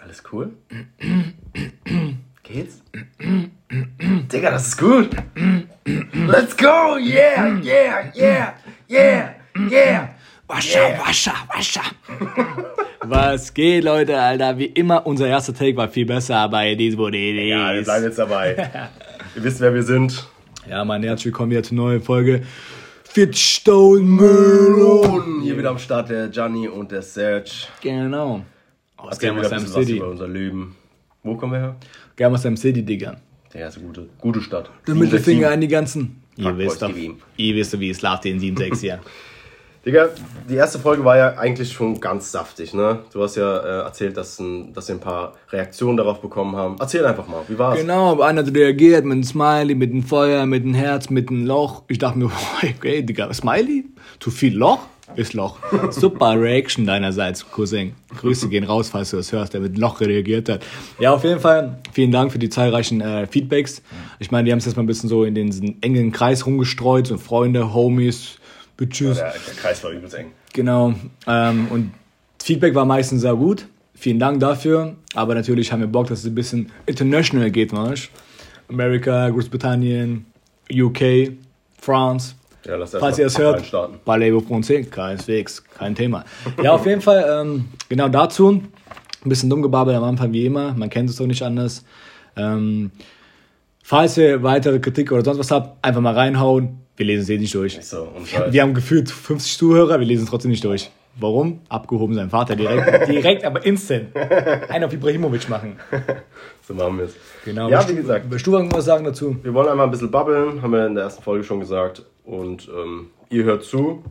Alles cool? Geht's? Digga, das ist gut. Let's go! Yeah, yeah, yeah, yeah, yeah. Wascha, wascha, wascha. Was geht, Leute, Alter? Wie immer, unser erster Take war viel besser, aber what it is. Ja, wir bleiben jetzt dabei. Ihr wisst, wer wir sind. Ja, mein herzlich willkommen wieder zur neuen Folge. Fitstone Melon. Hier wieder am Start der Gianni und der Serge. Genau. Aus Germersheim bisschen was City. über unser Leben. Wo kommen wir her? Germersheim City, Digga. Ja, ist eine gute, gute Stadt. Der Mittelfinger an die ganzen. Ihr wisst doch. Ihr wisst wie es läuft in 7-6 hier. Digga, die erste Folge war ja eigentlich schon ganz saftig, ne? Du hast ja äh, erzählt, dass, ein, dass wir ein paar Reaktionen darauf bekommen haben. Erzähl einfach mal, wie war's? Genau, einer hat reagiert mit einem Smiley, mit einem Feuer, mit einem Herz, mit einem Loch. Ich dachte mir, okay, Digga, Smiley? Zu viel Loch? Ist Loch. Super Reaction deinerseits, Cousin. Grüße gehen raus, falls du das hörst, der mit Loch reagiert hat. Ja, auf jeden Fall, vielen Dank für die zahlreichen äh, Feedbacks. Ich meine, die haben es jetzt mal ein bisschen so in den diesen engen Kreis rumgestreut, so Freunde, Homies, Bitches. Der, der Kreis war übelst eng. Genau. Ähm, und Feedback war meistens sehr gut. Vielen Dank dafür. Aber natürlich haben wir Bock, dass es ein bisschen international geht, du? Amerika, Großbritannien, UK, France. Ja, lass Falls ihr es hört. Parlez-vous français, keineswegs, kein Thema. Ja, auf jeden Fall, ähm, genau dazu. Ein bisschen dumm gebabbelt am Anfang wie immer, man kennt es doch nicht anders. Ähm, falls ihr weitere Kritik oder sonst was habt, einfach mal reinhauen. Wir lesen es eh nicht durch. So, halt, Wir haben gefühlt 50 Zuhörer, wir lesen es trotzdem nicht durch. Warum? Abgehoben sein Vater direkt, direkt, aber instant. Einen auf Ibrahimovic machen. so machen wir es. Genau. Ja, wie gesagt. Willst du irgendwas sagen dazu? Wir wollen einmal ein bisschen babbeln, haben wir in der ersten Folge schon gesagt. Und ähm, ihr hört zu.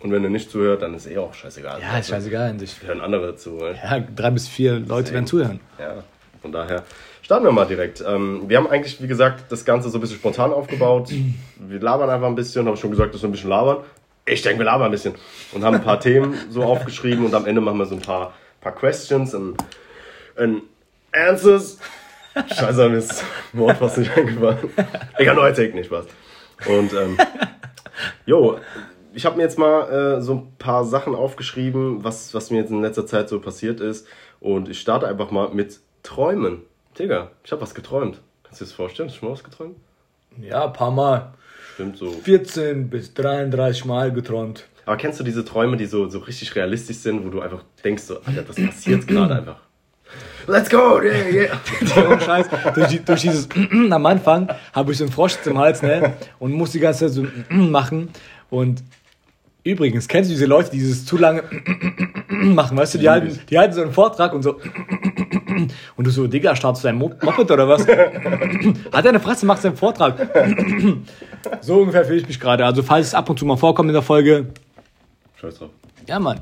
Und wenn ihr nicht zuhört, dann ist eh auch scheißegal. Ja, ist scheißegal an sich. Hören andere zu. Ne? Ja, drei bis vier Leute werden zuhören. Ja, von daher starten wir mal direkt. Ähm, wir haben eigentlich, wie gesagt, das Ganze so ein bisschen spontan aufgebaut. Wir labern einfach ein bisschen, habe ich schon gesagt, dass wir ein bisschen labern. Ich denke, wir labern ein bisschen. Und haben ein paar Themen so aufgeschrieben und am Ende machen wir so ein paar, paar Questions und, und Answers. Scheiße, mir ist das Wort fast nicht eingefallen. Egal, neuer Take, nicht was. Und, ähm, jo, ich habe mir jetzt mal äh, so ein paar Sachen aufgeschrieben, was, was mir jetzt in letzter Zeit so passiert ist. Und ich starte einfach mal mit Träumen. Digga, ich habe was geträumt. Kannst du dir das vorstellen? Hast du schon mal was geträumt? Ja, ein paar Mal. Stimmt so. 14 bis 33 Mal geträumt. Aber kennst du diese Träume, die so, so richtig realistisch sind, wo du einfach denkst, so, Alter, das passiert gerade einfach. Let's go! Yeah, yeah. Ohne Scheiß, durch, die, durch dieses am Anfang habe ich so einen Frosch im Hals, ne? Und muss die ganze Zeit so machen. Und übrigens, kennst du diese Leute, die dieses zu lange machen, weißt du, die halten, die halten so einen Vortrag und so. Und du so, Digga, startest du dein Mo- Moped oder was? Hat er eine Fresse, macht seinen Vortrag. So ungefähr fühle ich mich gerade. Also, falls es ab und zu mal vorkommt in der Folge, Scheiß drauf. ja, Mann.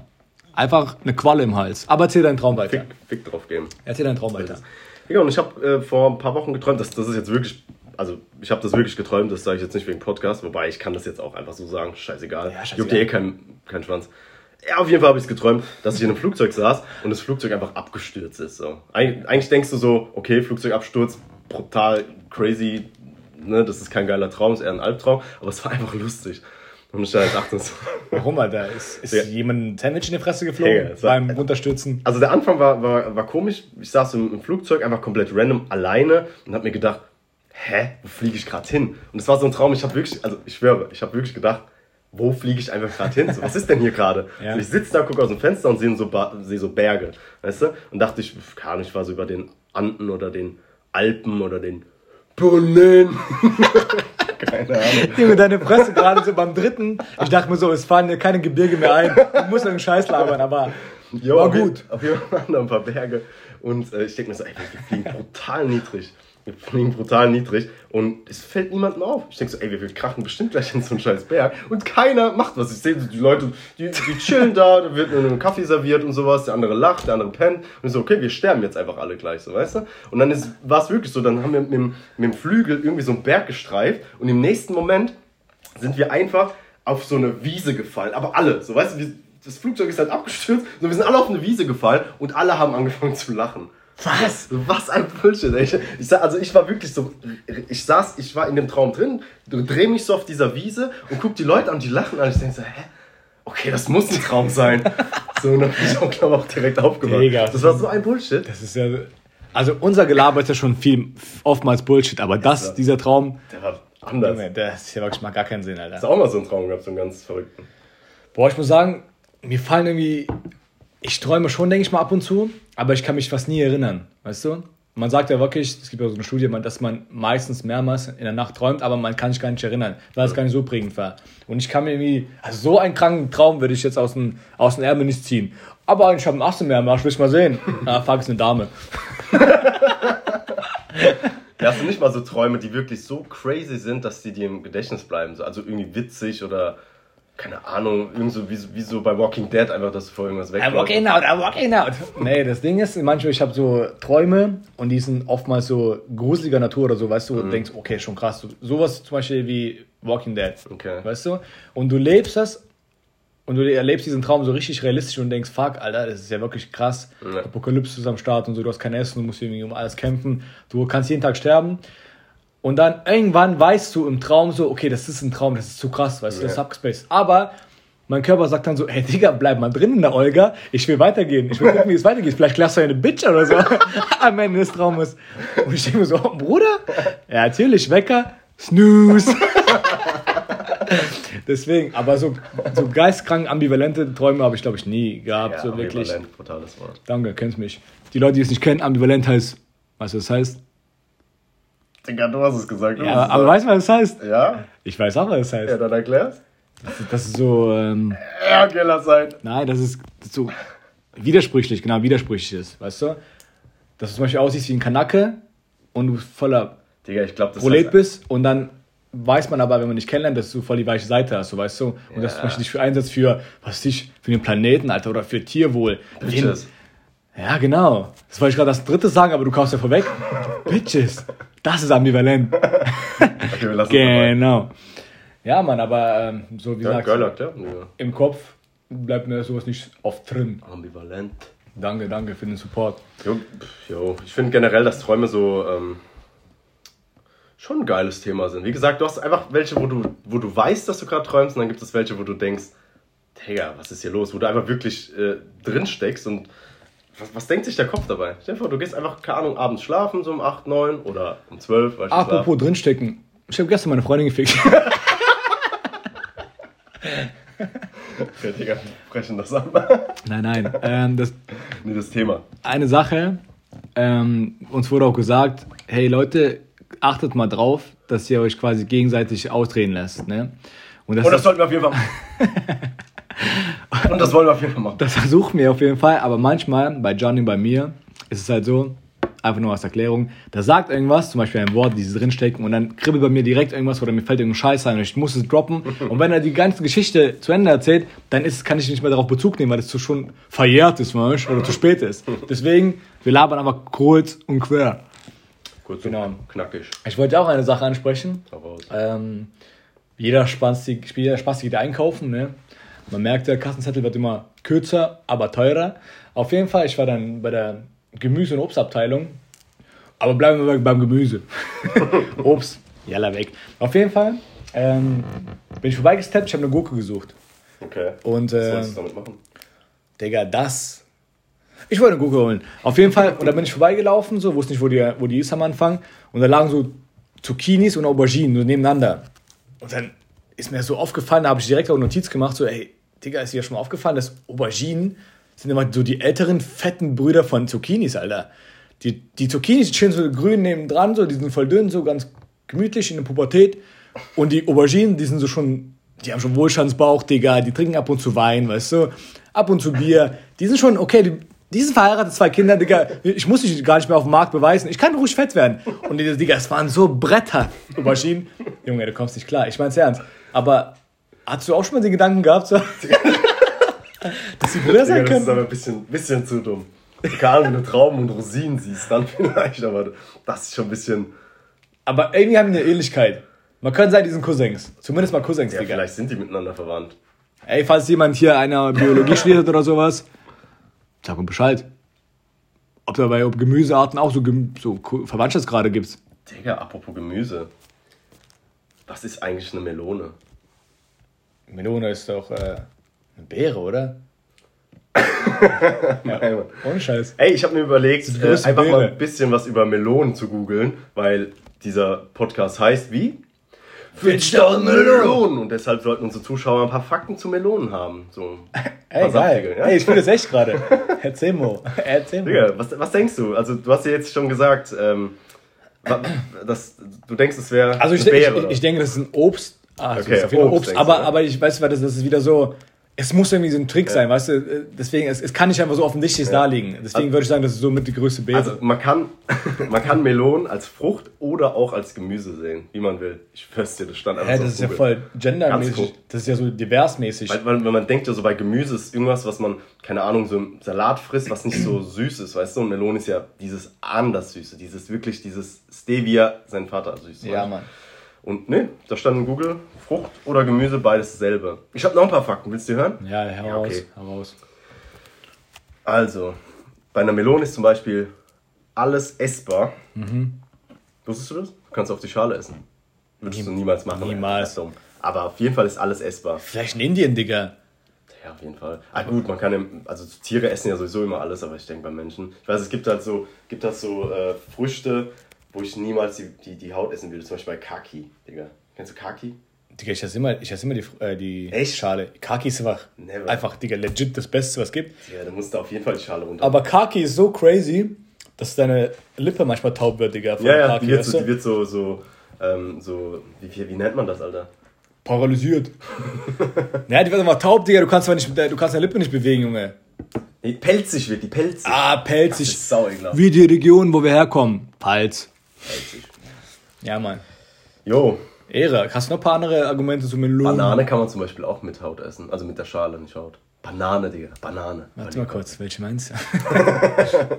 Einfach eine Qualle im Hals. Aber erzähl deinen Traum weiter. Fick, Fick drauf gehen. Erzähl deinen Traum weiter. Ja, und ich habe äh, vor ein paar Wochen geträumt, das, das ist jetzt wirklich, also ich habe das wirklich geträumt, das sage ich jetzt nicht wegen Podcast, wobei ich kann das jetzt auch einfach so sagen, scheißegal. Ja, scheißegal. Juckt dir eh kein, kein Schwanz. Ja, auf jeden Fall habe ich es geträumt, dass ich in einem Flugzeug saß und das Flugzeug einfach abgestürzt ist. So. Eig eigentlich denkst du so, okay, Flugzeugabsturz, brutal, crazy, ne, das ist kein geiler Traum, ist eher ein Albtraum, aber es war einfach lustig. Und ich halt dachte so, Warum, Alter? Ist, ist Ja. jemand ein Sandwich in die Fresse geflogen es war- beim Runterstürzen? Also der Anfang war, war, war komisch. Ich saß im, im Flugzeug einfach komplett random alleine und habe mir gedacht, hä, wo fliege ich gerade hin? Und es war so ein Traum, ich habe wirklich, also ich schwöre, ich habe wirklich gedacht, wo fliege ich einfach gerade hin? So, was ist denn hier gerade? Ja. So, ich sitze da, gucke aus dem Fenster und sehe so, sehe so Berge, weißt du? Und dachte ich, keine Ahnung, ich war so über den Anden oder den Alpen oder den Brunnen. keine Ahnung. Junge, deine Fresse gerade so beim dritten. Ich dachte mir so, es fallen dir keine Gebirge mehr ein. Du musst irgendeinen Scheiß labern, aber Jo, war gut. Auf jeden Fall da ein paar Berge. Und äh, ich denke mir so, ey, wir fliegen brutal niedrig. Wir fliegen brutal niedrig und es fällt niemandem auf. Ich denke so, ey, wir, wir krachen bestimmt gleich in so einen scheiß Berg und keiner macht was. Ich sehe die Leute, die, die chillen da, da wird nur ein Kaffee serviert und sowas, der andere lacht, der andere pennt. Und ich so, okay, wir sterben jetzt einfach alle gleich, so, weißt du? Und dann war es wirklich so, dann haben wir mit dem, mit dem Flügel irgendwie so einen Berg gestreift und im nächsten Moment sind wir einfach auf so eine Wiese gefallen. Aber alle, so weißt du, wir, das Flugzeug ist halt abgestürzt, so, wir sind alle auf eine Wiese gefallen und alle haben angefangen zu lachen. Was? Was ein Bullshit, ey. Ich, ich, also ich war wirklich so, ich saß, ich war in dem Traum drin, dreh mich so auf dieser Wiese und guck die Leute an, die lachen an. Ich denke so, hä? Okay, das muss ein Traum sein. So, und dann hab ich auch, glaube ich, auch direkt aufgemacht. Digga. Das war so ein Bullshit. Das ist ja. Also unser Gelaber ist ja schon viel, oftmals Bullshit, aber das, dieser Traum, Der war anders. Junge, das ist ja wirklich mal gar keinen Sinn, Alter. Hast du auch mal so einen Traum gehabt, so einen ganz verrückten? Boah, ich muss sagen, mir fallen irgendwie. Ich träume schon, denke ich mal, ab und zu, aber ich kann mich fast nie erinnern, weißt du? Man sagt ja wirklich, es gibt ja so eine Studie, dass man meistens mehrmals in der Nacht träumt, aber man kann sich gar nicht erinnern, weil es gar nicht so prägend war. Und ich kann mir irgendwie, also so einen kranken Traum würde ich jetzt aus dem, aus dem Ärmel nicht ziehen. Aber ich habe einen Ass im Ärmel, will ich mal sehen. Ah, fuck, ist eine Dame. Ja, hast du nicht mal so Träume, die wirklich so crazy sind, dass die dir im Gedächtnis bleiben? So, Also irgendwie witzig oder, keine Ahnung, irgendwie so, wie, so- wie so bei Walking Dead einfach, dass du vor irgendwas I'm wegläufst. walking out, I'm walking out. Nee, das Ding ist, manchmal, ich habe so Träume und die sind oftmals so gruseliger Natur oder so, weißt du, und denkst, okay, schon krass. So, sowas zum Beispiel wie Walking Dead. Okay. Weißt du? Und du lebst das und du erlebst diesen Traum so richtig realistisch und denkst, fuck, Alter, das ist ja wirklich krass. Ja. Apokalypse ist am Start und so, du hast kein Essen, du musst irgendwie um alles kämpfen. Du kannst jeden Tag sterben. Und dann irgendwann weißt du im Traum so, okay, das ist ein Traum, das ist zu krass, weißt du, das ist abgespaced. Aber mein Körper sagt dann so, hey Digga, bleib mal drin in der Olga, ich will weitergehen, ich will gucken, wie es weitergeht. Vielleicht klärst du eine Bitch oder so am Ende des Traumes. Und ich denke mir so, oh, Bruder? Ja, natürlich, Wecker, Snooze. Deswegen, aber so, so geistkrank ambivalente Träume habe ich, glaube ich, nie gehabt, Ja, so wirklich. ambivalent, brutales Wort. Danke, kennst mich. Die Leute, die es nicht kennen, ambivalent heißt, weißt du, was das heißt? Digga, du hast es gesagt. Ja, aber, es aber weißt du, was das heißt? Ja? Ich weiß auch, was das heißt. Ja, dann erklär's. Das ist so, ähm, Ja, okay, lass sein. nein, das ist so widersprüchlich, genau, widersprüchlich ist, weißt du? Dass du zum Beispiel aussiehst wie ein Kanake und du voller Digga, ich glaube, das Prolet heißt- bist und dann weiß man aber, wenn man dich kennenlernt, dass du voll die weiche Seite hast, so weißt du? Und dass du Ja. zum Beispiel dich für einsetzt für, was weiß ich, für den Planeten, Alter, oder für Tierwohl. Bitches. Ja, genau. Das wollte ich gerade das dritte sagen, aber du kaufst ja vorweg. Bitches. Das ist ambivalent. Okay, wir lassen dabei. Genau. Ja, Mann, aber ähm, so wie Ja, gesagt, Girlock, ja? im Kopf bleibt mir sowas nicht oft drin. Ambivalent. Danke, danke für den Support. Jo, jo. ich finde generell, dass Träume so ähm, schon ein geiles Thema sind. Wie gesagt, du hast einfach welche, wo du, wo du weißt, dass du gerade träumst, und dann gibt es welche, wo du denkst, Digga, was ist hier los? Wo du einfach wirklich äh, drin steckst und was, was denkt sich der Kopf dabei? Stell dir vor, du gehst einfach, keine Ahnung, abends schlafen, so um 8, 9 oder um 12, weil ich Apropos drinstecken. Ich habe gestern meine Freundin gefickt. Okay, Digga, brechen das ab. nein, nein. Ähm, das, nee, das Thema. eine Sache, ähm, uns wurde auch gesagt, hey Leute, achtet mal drauf, dass ihr euch quasi gegenseitig ausreden lässt. Ne? Und das, Und das sollten wir auf jeden Fall machen. Und das wollen wir auf jeden Fall machen. das versuchen wir auf jeden Fall, aber manchmal, bei Johnny bei mir, ist es halt so, einfach nur als Erklärung, da sagt irgendwas, zum Beispiel ein Wort, dieses drinstecken, und dann kribbelt bei mir direkt irgendwas oder mir fällt irgendein Scheiß ein und ich muss es droppen. Und wenn er die ganze Geschichte zu Ende erzählt, dann ist, kann ich nicht mehr darauf Bezug nehmen, weil es zu schon verjährt ist, du, oder zu spät ist. Deswegen, wir labern aber kurz und quer. Kurz Genau. und knackig. Ich wollte auch eine Sache ansprechen. Ähm, jeder Spastik, jeder Spastik geht einkaufen, ne? Man merkt, der Kassenzettel wird immer kürzer, aber teurer. Auf jeden Fall, ich war dann bei der Gemüse- und Obstabteilung. Aber bleiben wir beim Gemüse. Obst, jalla weg. Auf jeden Fall ähm, bin ich vorbeigesteppt, ich habe eine Gurke gesucht. Okay. Und Was äh, sollst du damit machen? Digga, das. Ich wollte eine Gurke holen. Auf jeden Fall, und da bin ich vorbeigelaufen, so, wusste nicht, wo die, wo die ist am Anfang. Und da lagen so Zucchinis und Auberginen so nebeneinander. Und dann ist mir so aufgefallen, da habe ich direkt auch Notiz gemacht, so, ey, Digga, ist dir schon mal aufgefallen, dass Auberginen sind immer so die älteren, fetten Brüder von Zucchinis, Alter. Die, die Zucchinis, stehen so grün nebendran, so, die sind voll dünn, so ganz gemütlich in der Pubertät. Und die Auberginen, die sind so schon, die haben schon Wohlstandsbauch, Digga, die trinken ab und zu Wein, weißt du, ab und zu Bier. Die sind schon, okay, die, die sind verheiratet, zwei Kinder, Digga, ich muss dich gar nicht mehr auf dem Markt beweisen, ich kann ruhig fett werden. Und die, Digga, es waren so Bretter, Auberginen. Junge, du kommst nicht klar, ich mein's ernst. Aber hast du auch schon mal den Gedanken gehabt, so, dass die Brüder sein das ist können? aber ein bisschen, bisschen zu dumm. Keine Ahnung, wenn du Trauben und Rosinen siehst, dann vielleicht, aber das ist schon ein bisschen. Aber irgendwie haben die eine Ähnlichkeit. Man könnte sagen, die sind Cousins. Zumindest mal Cousins, Ja, Digga. vielleicht sind die miteinander verwandt. Ey, falls jemand hier einer Biologie studiert oder sowas, sag mir Bescheid. Ob da bei Gemüsearten auch so, Gem- so Verwandtschaftsgrade gibt. Digga, apropos Gemüse. Was ist eigentlich eine Melone? Melone ist doch äh, eine Beere, oder? Nein, Mann. Ohne Scheiß. Ey, ich habe mir überlegt, äh, einfach mal Beere. ein bisschen was über Melonen zu googeln, weil dieser Podcast heißt wie? Fitchdown Melonen! Und deshalb sollten unsere Zuschauer ein paar Fakten zu Melonen haben. So Ey, geil. ja? Ey, ich fühle das echt gerade. Erzähl Mo. Erzähl Mo. Digga, was, was denkst du? Also, du hast ja jetzt schon gesagt, ähm, das, du denkst, es wäre Also ich, Beere. ich, ich denke, das ist ein Obst. Ah, Okay, Obst Obst. aber, aber ich weiß, das ist wieder so. Es muss irgendwie so ein Trick sein, weißt du? Deswegen, es, es kann nicht einfach so offensichtlich da liegen. Deswegen würde ich sagen, das ist so mit die größte Beere. also man kann, man kann Melonen als Frucht oder auch als Gemüse sehen, wie man will. Ich schwör's dir, das stand einfach Hä, so das ist ja Google. voll Ganz gendermäßig. Das ist ja so diversmäßig. Weil, weil, weil man denkt ja so bei Gemüse ist irgendwas, was man, keine Ahnung, so im Salat frisst, was nicht so süß ist, weißt du? Und Melone ist ja dieses anders Süße, dieses wirklich, dieses Stevia, sein Vater süß. ja? Mann. Und ne, da stand in Google, Frucht oder Gemüse, beides dasselbe. Ich habe noch ein paar Fakten, willst du die hören? Ja, heraus, okay. heraus. Also, bei einer Melone ist zum Beispiel alles essbar. Wusstest du das? Du kannst auf die Schale essen. Würdest du niemals machen. Niemals. Ja. Aber auf jeden Fall ist alles essbar. Vielleicht in Indien, Digga. Ja, auf jeden Fall. Ah gut, man kann, im- also Tiere essen ja sowieso immer alles, aber ich denke bei Menschen. Ich weiß, es gibt halt so, gibt halt so äh, Früchte, wo ich niemals die, die, die Haut essen würde. Zum Beispiel bei Kaki, Digga. Kennst du Kaki? Digga, ich esse immer, ich esse immer die, äh, die Echt? Schale. Kaki ist einfach, Never. einfach, Digga, legit das Beste, was es gibt. Ja, da musst du auf jeden Fall die Schale runter. Aber Kaki ist so crazy, dass deine Lippe manchmal taub wird, Digga. von ja, ja, Kaki, die wird so, die wird so, so, ähm, so wie, wie, wie nennt man das, Alter? Paralysiert. ja, die wird einfach taub, Digga. Du kannst, nicht, du kannst deine Lippe nicht bewegen, Junge. Nee, pelzig wird die, pelzig. Ah, das pelzig. ist sau ekelhaft. Wie die Region, wo wir herkommen. Pfalz. Ja, Mann. Jo, Ehre. Hast du noch ein paar andere Argumente zu Melonen? Banane kann man zum Beispiel auch mit Haut essen. Also mit der Schale, nicht Haut. Banane, Digga. Banane. Warte mal kurz, welche meinst du?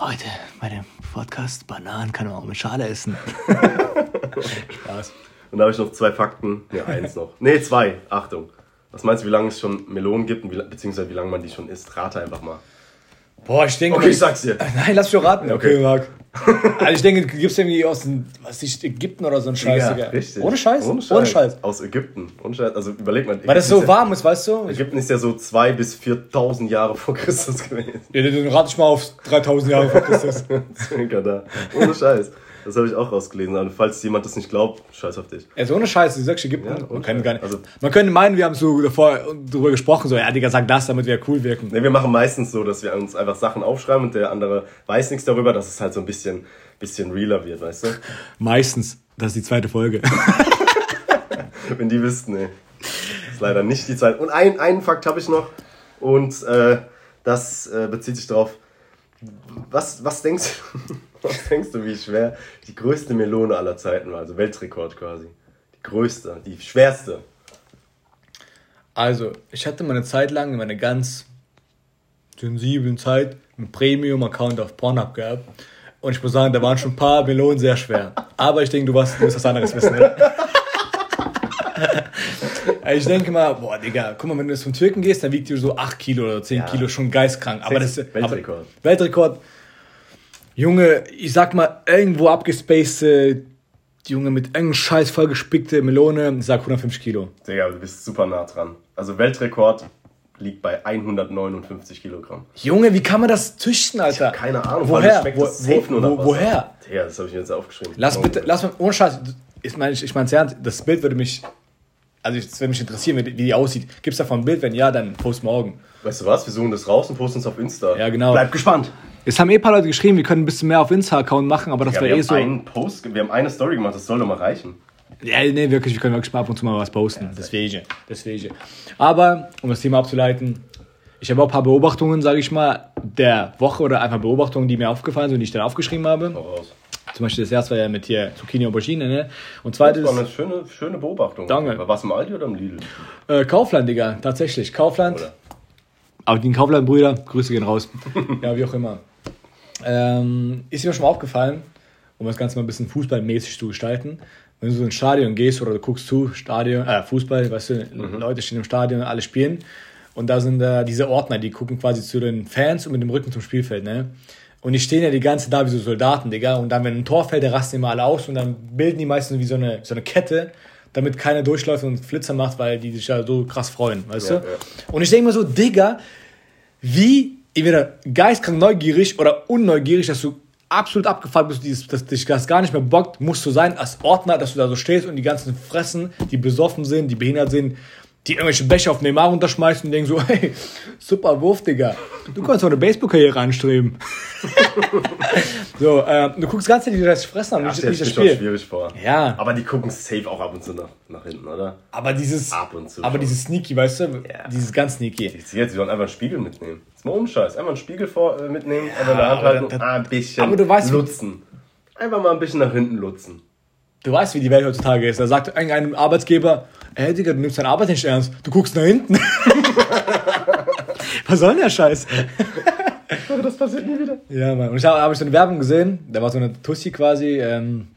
Heute bei dem Podcast Bananen kann man auch mit Schale essen. Spaß. Und da habe ich noch zwei Fakten. Ne, eins noch. Ne, zwei. Achtung. Was meinst du, wie lange es schon Melonen gibt, wie, beziehungsweise wie lange man die schon isst? Rate einfach mal. Boah, ich denke. Okay, ich sag's dir. Nein, lass mich doch raten. Okay, Okay. Marc. Also ich denke, du gibst irgendwie aus dem, was ist, Ägypten oder so ein Scheiß, Digga. richtig. Ohne Scheiß? Ohne Scheiß. Ohne Scheiß. Aus Ägypten. Ohne Scheiß. Also überleg mal. Weil das Ägypten so ist ja, warm ist, weißt du? Ich, Ägypten ist ja so 2.000 bis 4.000 Jahre vor Christus gewesen. ja, dann rate ich mal auf 3000 Jahre vor Christus. Circa da. Ohne Scheiß. Das habe ich auch rausgelesen. Also falls jemand das nicht glaubt, scheiß auf dich. Also ohne Scheiß, du sagst Ägypten. Ja, man, kann gar nicht, Also- man könnte meinen, wir haben so davor drüber gesprochen, so, ja, Digga, sag das, damit wir cool wirken. Ne, wir machen meistens so, dass wir uns einfach Sachen aufschreiben und der andere weiß nichts darüber, dass es halt so ein bisschen, bisschen realer wird, weißt du? Meistens. Das ist die zweite Folge. Wenn die wüssten, ne. ist leider nicht die Zeit. Und ein, einen Fakt habe ich noch und äh, das äh, bezieht sich darauf. Was, was, denkst, was denkst du, wie schwer die größte Melone aller Zeiten war? Also Weltrekord quasi. Die größte, die schwerste. Also, ich hatte mal eine Zeit lang, in meiner ganz sensiblen Zeit, einen Premium-Account auf Pornhub gehabt. Und ich muss sagen, da waren schon ein paar Melonen sehr schwer. Aber ich denke, du, warst, du wirst was anderes wissen, oder? ich denke mal, boah, Digga, guck mal, wenn du jetzt von Türken gehst, dann wiegt die so 8 Kilo oder 10 Ja. Kilo schon geistkrank. Aber das ist Weltrekord. Aber, Weltrekord. Junge, ich sag mal, irgendwo abgespacede, Junge, mit irgendeinem Scheiß vollgespickte Melone, ich sag 150 Kilo. Digga, du bist super nah dran. Also Weltrekord liegt bei 159 Kilogramm. Junge, wie kann man das züchten, Alter? Keine Ahnung, vor allem Woher? schmeckt Wo, das safe wo, nur wo, woher? Ja, das habe ich mir jetzt aufgeschrieben. Lass bitte, lass mal, ohne Scheiß, ich meine, ich, ich mein's ernst, das Bild würde mich, also es würde mich interessieren, wie, wie die aussieht. Gibt's davon ein Bild? Wenn ja, dann post morgen. Weißt du was? Wir suchen das raus und posten es auf Insta. Ja, genau. Bleib gespannt. Es haben eh ein paar Leute geschrieben, wir können ein bisschen mehr auf Insta-Account machen, aber das Ja, wäre wir eh haben so. einen Post, wir haben eine Story gemacht, das soll doch mal reichen. Ja, nee, wirklich, wir können wirklich mal ab und zu mal was posten. deswegen, deswegen. Aber, um das Thema abzuleiten, ich habe auch ein paar Beobachtungen, sage ich mal, der Woche oder einfach Beobachtungen, die mir aufgefallen sind und die ich dann aufgeschrieben habe. Hau raus. Zum Beispiel das erste war ja mit hier Zucchini Aubergine, ne? Und Das zweites, war eine schöne, schöne Beobachtung. Danke. War was im Aldi oder im Lidl? äh, Kaufland, Digga, tatsächlich. Kaufland. Oder? Aber die Kaufland-Brüder, Grüße gehen raus. ja, wie auch immer. Ähm, ist mir schon mal aufgefallen, um das Ganze mal ein bisschen fußballmäßig zu gestalten. Wenn du so ins Stadion gehst oder du guckst zu, Stadion, äh, Fußball, weißt du, Leute stehen im Stadion, alle spielen. Und da sind äh, diese Ordner, die gucken quasi zu den Fans und mit dem Rücken zum Spielfeld, ne? Und die stehen ja die ganze Zeit da wie so Soldaten, Digga. Und dann, wenn ein Tor fällt, der rasten immer alle aus und dann bilden die meistens wie so eine, so eine Kette, damit keiner durchläuft und Flitzer macht, weil die sich ja so krass freuen, weißt Ja, du? ja. Und ich denke mir so, Digga, wie entweder geistkrank neugierig oder unneugierig, dass du absolut abgefuckt bist, dieses, dass dich das gar nicht mehr bockt, musst du sein als Ordner, dass du da so stehst und die ganzen Fressen, die besoffen sind, die behindert sind, die irgendwelche Becher auf Neymar runterschmeißen und denken so, hey, super Wurf, Digga. Du kannst auch eine Baseball-Karriere anstreben. so, äh, du guckst ganz die das Fressen an, Ach, nicht, nicht das steht schon Spiel. schwierig vor. Ja. Aber die gucken safe auch ab und zu nach, nach hinten, oder? Aber dieses, Ab und zu aber schon. dieses Sneaky, weißt du, Ja. dieses ganz Sneaky. Jetzt, jetzt, sie sollen einfach einen Spiegel mitnehmen. Das ist mal Umscheiß. Einfach einen Spiegel vor, äh, mitnehmen, einfach in der Hand aber halten ah, ein bisschen aber du weißt, lutzen. Einfach mal ein bisschen nach hinten lutzen. Du weißt, wie die Welt heutzutage ist. Da sagt irgendein Arbeitsgeber, ey Digga, du nimmst deine Arbeit nicht ernst. Du guckst nach hinten. Was soll denn der Scheiß? Das passiert nie wieder. Ja, Mann. Und ich habe hab ich so eine Werbung gesehen, da war so eine Tussi quasi, ähm,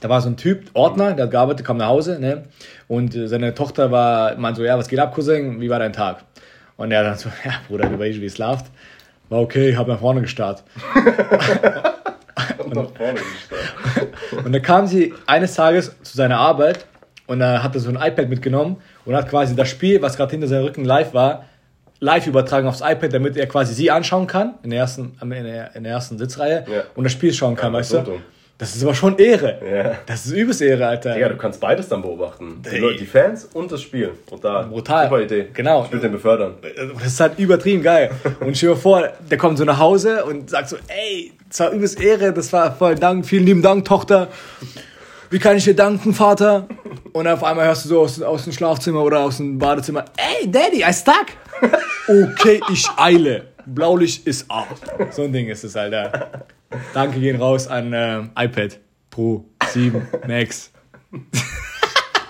da war so ein Typ, Ordner, der hat gearbeitet, kam nach Hause, ne? Und äh, seine Tochter war, meinte so, ja, was geht ab, Cousin, wie war dein Tag? Und er dann so, ja, Bruder, du weißt, wie es läuft. War okay, hab nach vorne gestarrt. Und nach vorne gestarrt. Und dann kam sie eines Tages zu seiner Arbeit und er hatte so ein iPad mitgenommen und hat quasi das Spiel, was gerade hinter seinem Rücken live war, live übertragen aufs iPad, damit er quasi sie anschauen kann, in der ersten, in der, in der ersten Sitzreihe Ja. und das Spiel schauen kann, Ja, weißt so du? dumm. Das ist aber schon Ehre. Ja. Das ist übelst Ehre, Alter. Ja, du kannst beides dann beobachten. Die. Leute, die Fans und das Spiel. Brutal. Brutal. Super Idee. Genau. Ich will den befördern. Das ist halt übertrieben geil. Und stell dir vor, der kommt so nach Hause und sagt so, ey, das war übelst Ehre, das war voll Dank, vielen lieben Dank, Tochter. Wie kann ich dir danken, Vater? Und auf einmal hörst du so aus, aus dem Schlafzimmer oder aus dem Badezimmer, ey, Daddy, I stuck. Okay, ich eile. Blaulicht ist out. So ein Ding ist es, Alter. Danke gehen raus an äh, iPad Pro 7 Max.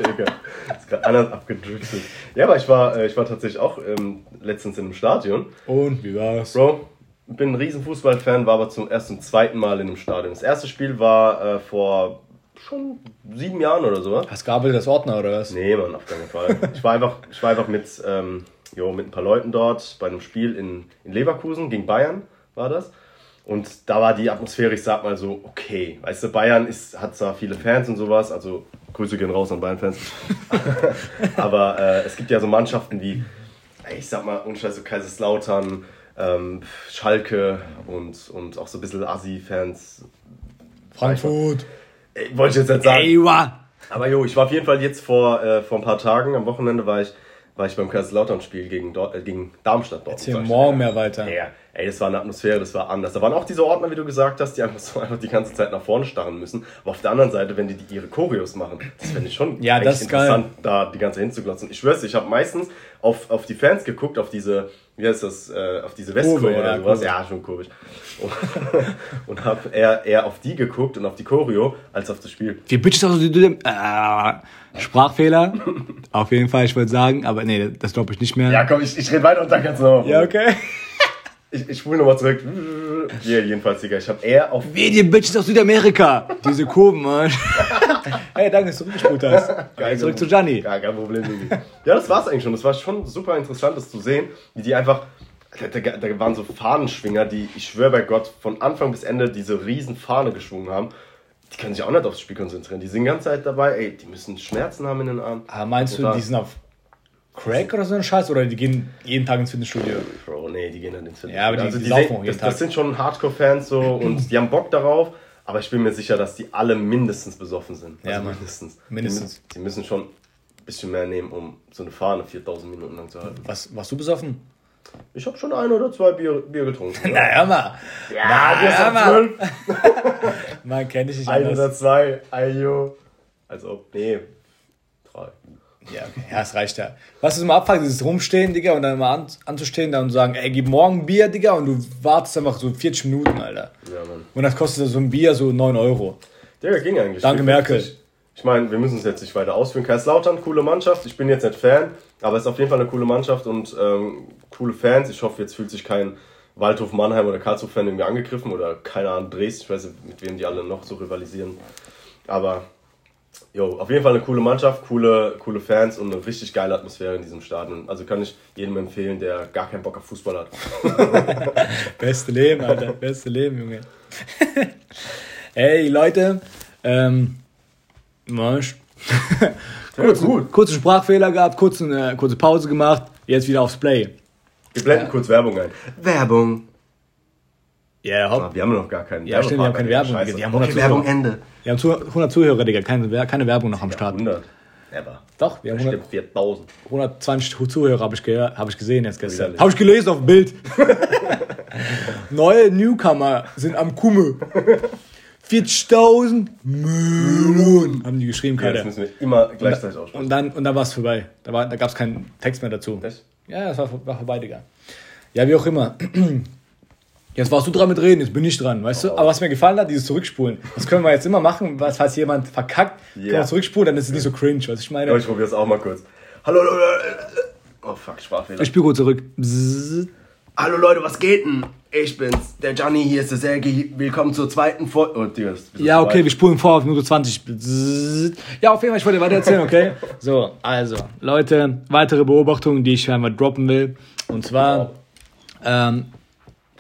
Digga. Das ist gerade anders abgedriftet. Ja, aber ich war, äh, ich war tatsächlich auch ähm, letztens in einem Stadion. Und wie war's? Bro, ich bin ein riesen Fußballfan, war aber zum ersten, zweiten Mal in einem Stadion. Das erste Spiel war äh, vor schon sieben Jahren oder so. Hast gearbeitet als Ordner oder was? Nee, Mann, auf keinen Fall. Ich war einfach, ich war einfach mit, ähm, jo, mit ein paar Leuten dort bei einem Spiel in, in Leverkusen gegen Bayern, war das. Und da war die Atmosphäre, ich sag mal so, okay. Weißt du, Bayern ist, hat zwar viele Fans und sowas, also Grüße gehen raus an Bayern-Fans. Aber äh, es gibt ja so Mannschaften wie, ich sag mal, unscheiß so Kaiserslautern, ähm, Schalke und, und auch so ein bisschen Assi-Fans. Frankfurt. Ey, Wollte ich jetzt nicht sagen. Ey, wa. Aber jo, ich war auf jeden Fall jetzt vor, äh, vor ein paar Tagen, am Wochenende war ich, war ich beim Kaiserslautern-Spiel gegen, Dort- äh, gegen Darmstadt. Dort, Erzähl morgen mehr weiter. Ja, ey, das war eine Atmosphäre, das war anders. Da waren auch diese Ordner, wie du gesagt hast, die einfach so einfach die ganze Zeit nach vorne starren müssen. Aber auf der anderen Seite, wenn die, die ihre Choreos machen, das finde ich schon Ja, das ist geil. interessant, da die ganze Zeit hinzuglotzen. Ich schwör's, ich habe meistens auf, auf die Fans geguckt, auf diese, wie heißt das, äh, auf diese Westkurve Kurve, ja, oder sowas. Ja, schon komisch. Und, und habe eher, eher auf die geguckt und auf die Choreo, als auf das Spiel. Die Bitches aus dem äh, Sprachfehler. Auf jeden Fall, ich wollte sagen, aber nee, das glaube ich nicht mehr. Ja, komm, ich, ich rede weiter und dann kannst du noch. Ja, okay. Ich, ich spule nochmal zurück. Hier, jedenfalls, Digga. Ich habe eher auf. Wie die Bitches aus Südamerika. Diese Kurven, Mann. hey, danke, dass du zurückgespult hast. Geil, zurück zu Gianni. Gar kein Problem, Digga. Ja, das war's eigentlich schon. Das war schon super interessant, das zu sehen, wie die einfach. Da, da, waren so Fahnenschwinger, die, ich schwöre bei Gott, von Anfang bis Ende diese riesen Fahne geschwungen haben. Die können sich auch nicht aufs Spiel konzentrieren. Die sind die ganze Zeit dabei, ey, die müssen Schmerzen haben in den Armen. Aber meinst du, die sind auf Crack oder so ein Scheiß? Oder die gehen jeden Tag ins Fitnessstudio? Bro, nee, die gehen dann ins Fitness. Ja, aber die- also die die laufen sehen, das, Tag. das sind schon Hardcore-Fans so und die haben Bock darauf, aber ich bin mir sicher, dass die alle mindestens besoffen sind. Also Ja, Mann. mindestens. Mindestens. Die, müssen- die müssen schon ein bisschen mehr nehmen, um so eine Fahne 4000 Minuten lang zu halten. Was, warst du besoffen? Ich habe schon ein oder zwei Bier, Bier getrunken. Na, hör mal. ja, Na, hör mal. zwölf. Man kennt dich nicht Ein anders. oder zwei, ayo. Als ob, nee. Ja, okay. ja, es reicht ja. Was ist immer abfuckt, dieses Rumstehen, Digga, und dann mal an, anzustehen dann und sagen, ey, gib morgen Bier, Digga, und du wartest einfach so 40 Minuten, Alter. Ja, Mann. Und das kostet so ein Bier so 9 Euro. Der ging eigentlich. Danke, Ich- Merkel. Ich, ich meine, wir müssen es jetzt nicht weiter ausführen. Kaiserslautern, coole Mannschaft. Ich bin jetzt nicht Fan, aber es ist auf jeden Fall eine coole Mannschaft und ähm, coole Fans. Ich hoffe, jetzt fühlt sich kein Waldhof Mannheim oder Karlsruhe-Fan irgendwie angegriffen oder keine Ahnung, Dresden. Ich weiß nicht, mit wem die alle noch so rivalisieren. Aber, jo, auf jeden Fall eine coole Mannschaft, coole, coole Fans und eine richtig geile Atmosphäre in diesem Stadion. Also kann ich jedem empfehlen, der gar keinen Bock auf Fußball hat. Beste Leben, Alter. Beste Leben, Junge. Ey, Leute. Ähm, Mensch. kurzen, gut. kurzen Sprachfehler gehabt, kurze, äh, kurze Pause gemacht. Jetzt wieder aufs Play. Wir blenden kurz Werbung ein. Werbung. Ja, Ah, wir haben noch gar keinen Ja, stimmt, wir haben keine. Werbung. Scheiße. Die haben okay, 100 Werbung Zuhörer. Ende. Wir haben zu- 100 Zuhörer, Digga. Keine, keine Werbung noch am Start. 100. Never. Doch, wir haben 100, Bestimmt 4000. 120 Zuhörer, habe ich, hab ich gesehen jetzt gestern. Habe ich gelesen auf dem Bild. Neue Newcomer sind am Kumme. 40.000 Millionen, haben die geschrieben, Ja, das Kader. müssen wir immer gleichzeitig aussprechen. Und dann, und dann war es vorbei. Da, war- da gab es keinen Text mehr dazu. Echt? Ja, das war, war vorbei, Digga. Ja, wie auch immer. Jetzt warst du dran mit reden, jetzt bin ich dran, weißt du? Aber was mir gefallen hat, dieses Zurückspulen. Das können wir jetzt immer machen, was, falls jemand verkackt, können Ja. wir zurückspulen, dann ist es nicht so cringe, was ich meine. Aber ich probiere es auch mal kurz. Hallo Leute. Oh fuck, Sprachfehler. Ich spüre gut zurück. Bzzzt. Hallo Leute, was geht denn? Ich bin's, der Gianni, hier ist der Sergi. Willkommen zur zweiten Folge. Oh, Digga, Ja, okay, wir spulen vor auf Minute 20. Bzzzt. Ja, auf jeden Fall, ich wollte weiter erzählen, okay? So, also, Leute, weitere Beobachtungen, die ich einmal droppen will. Und zwar, ähm,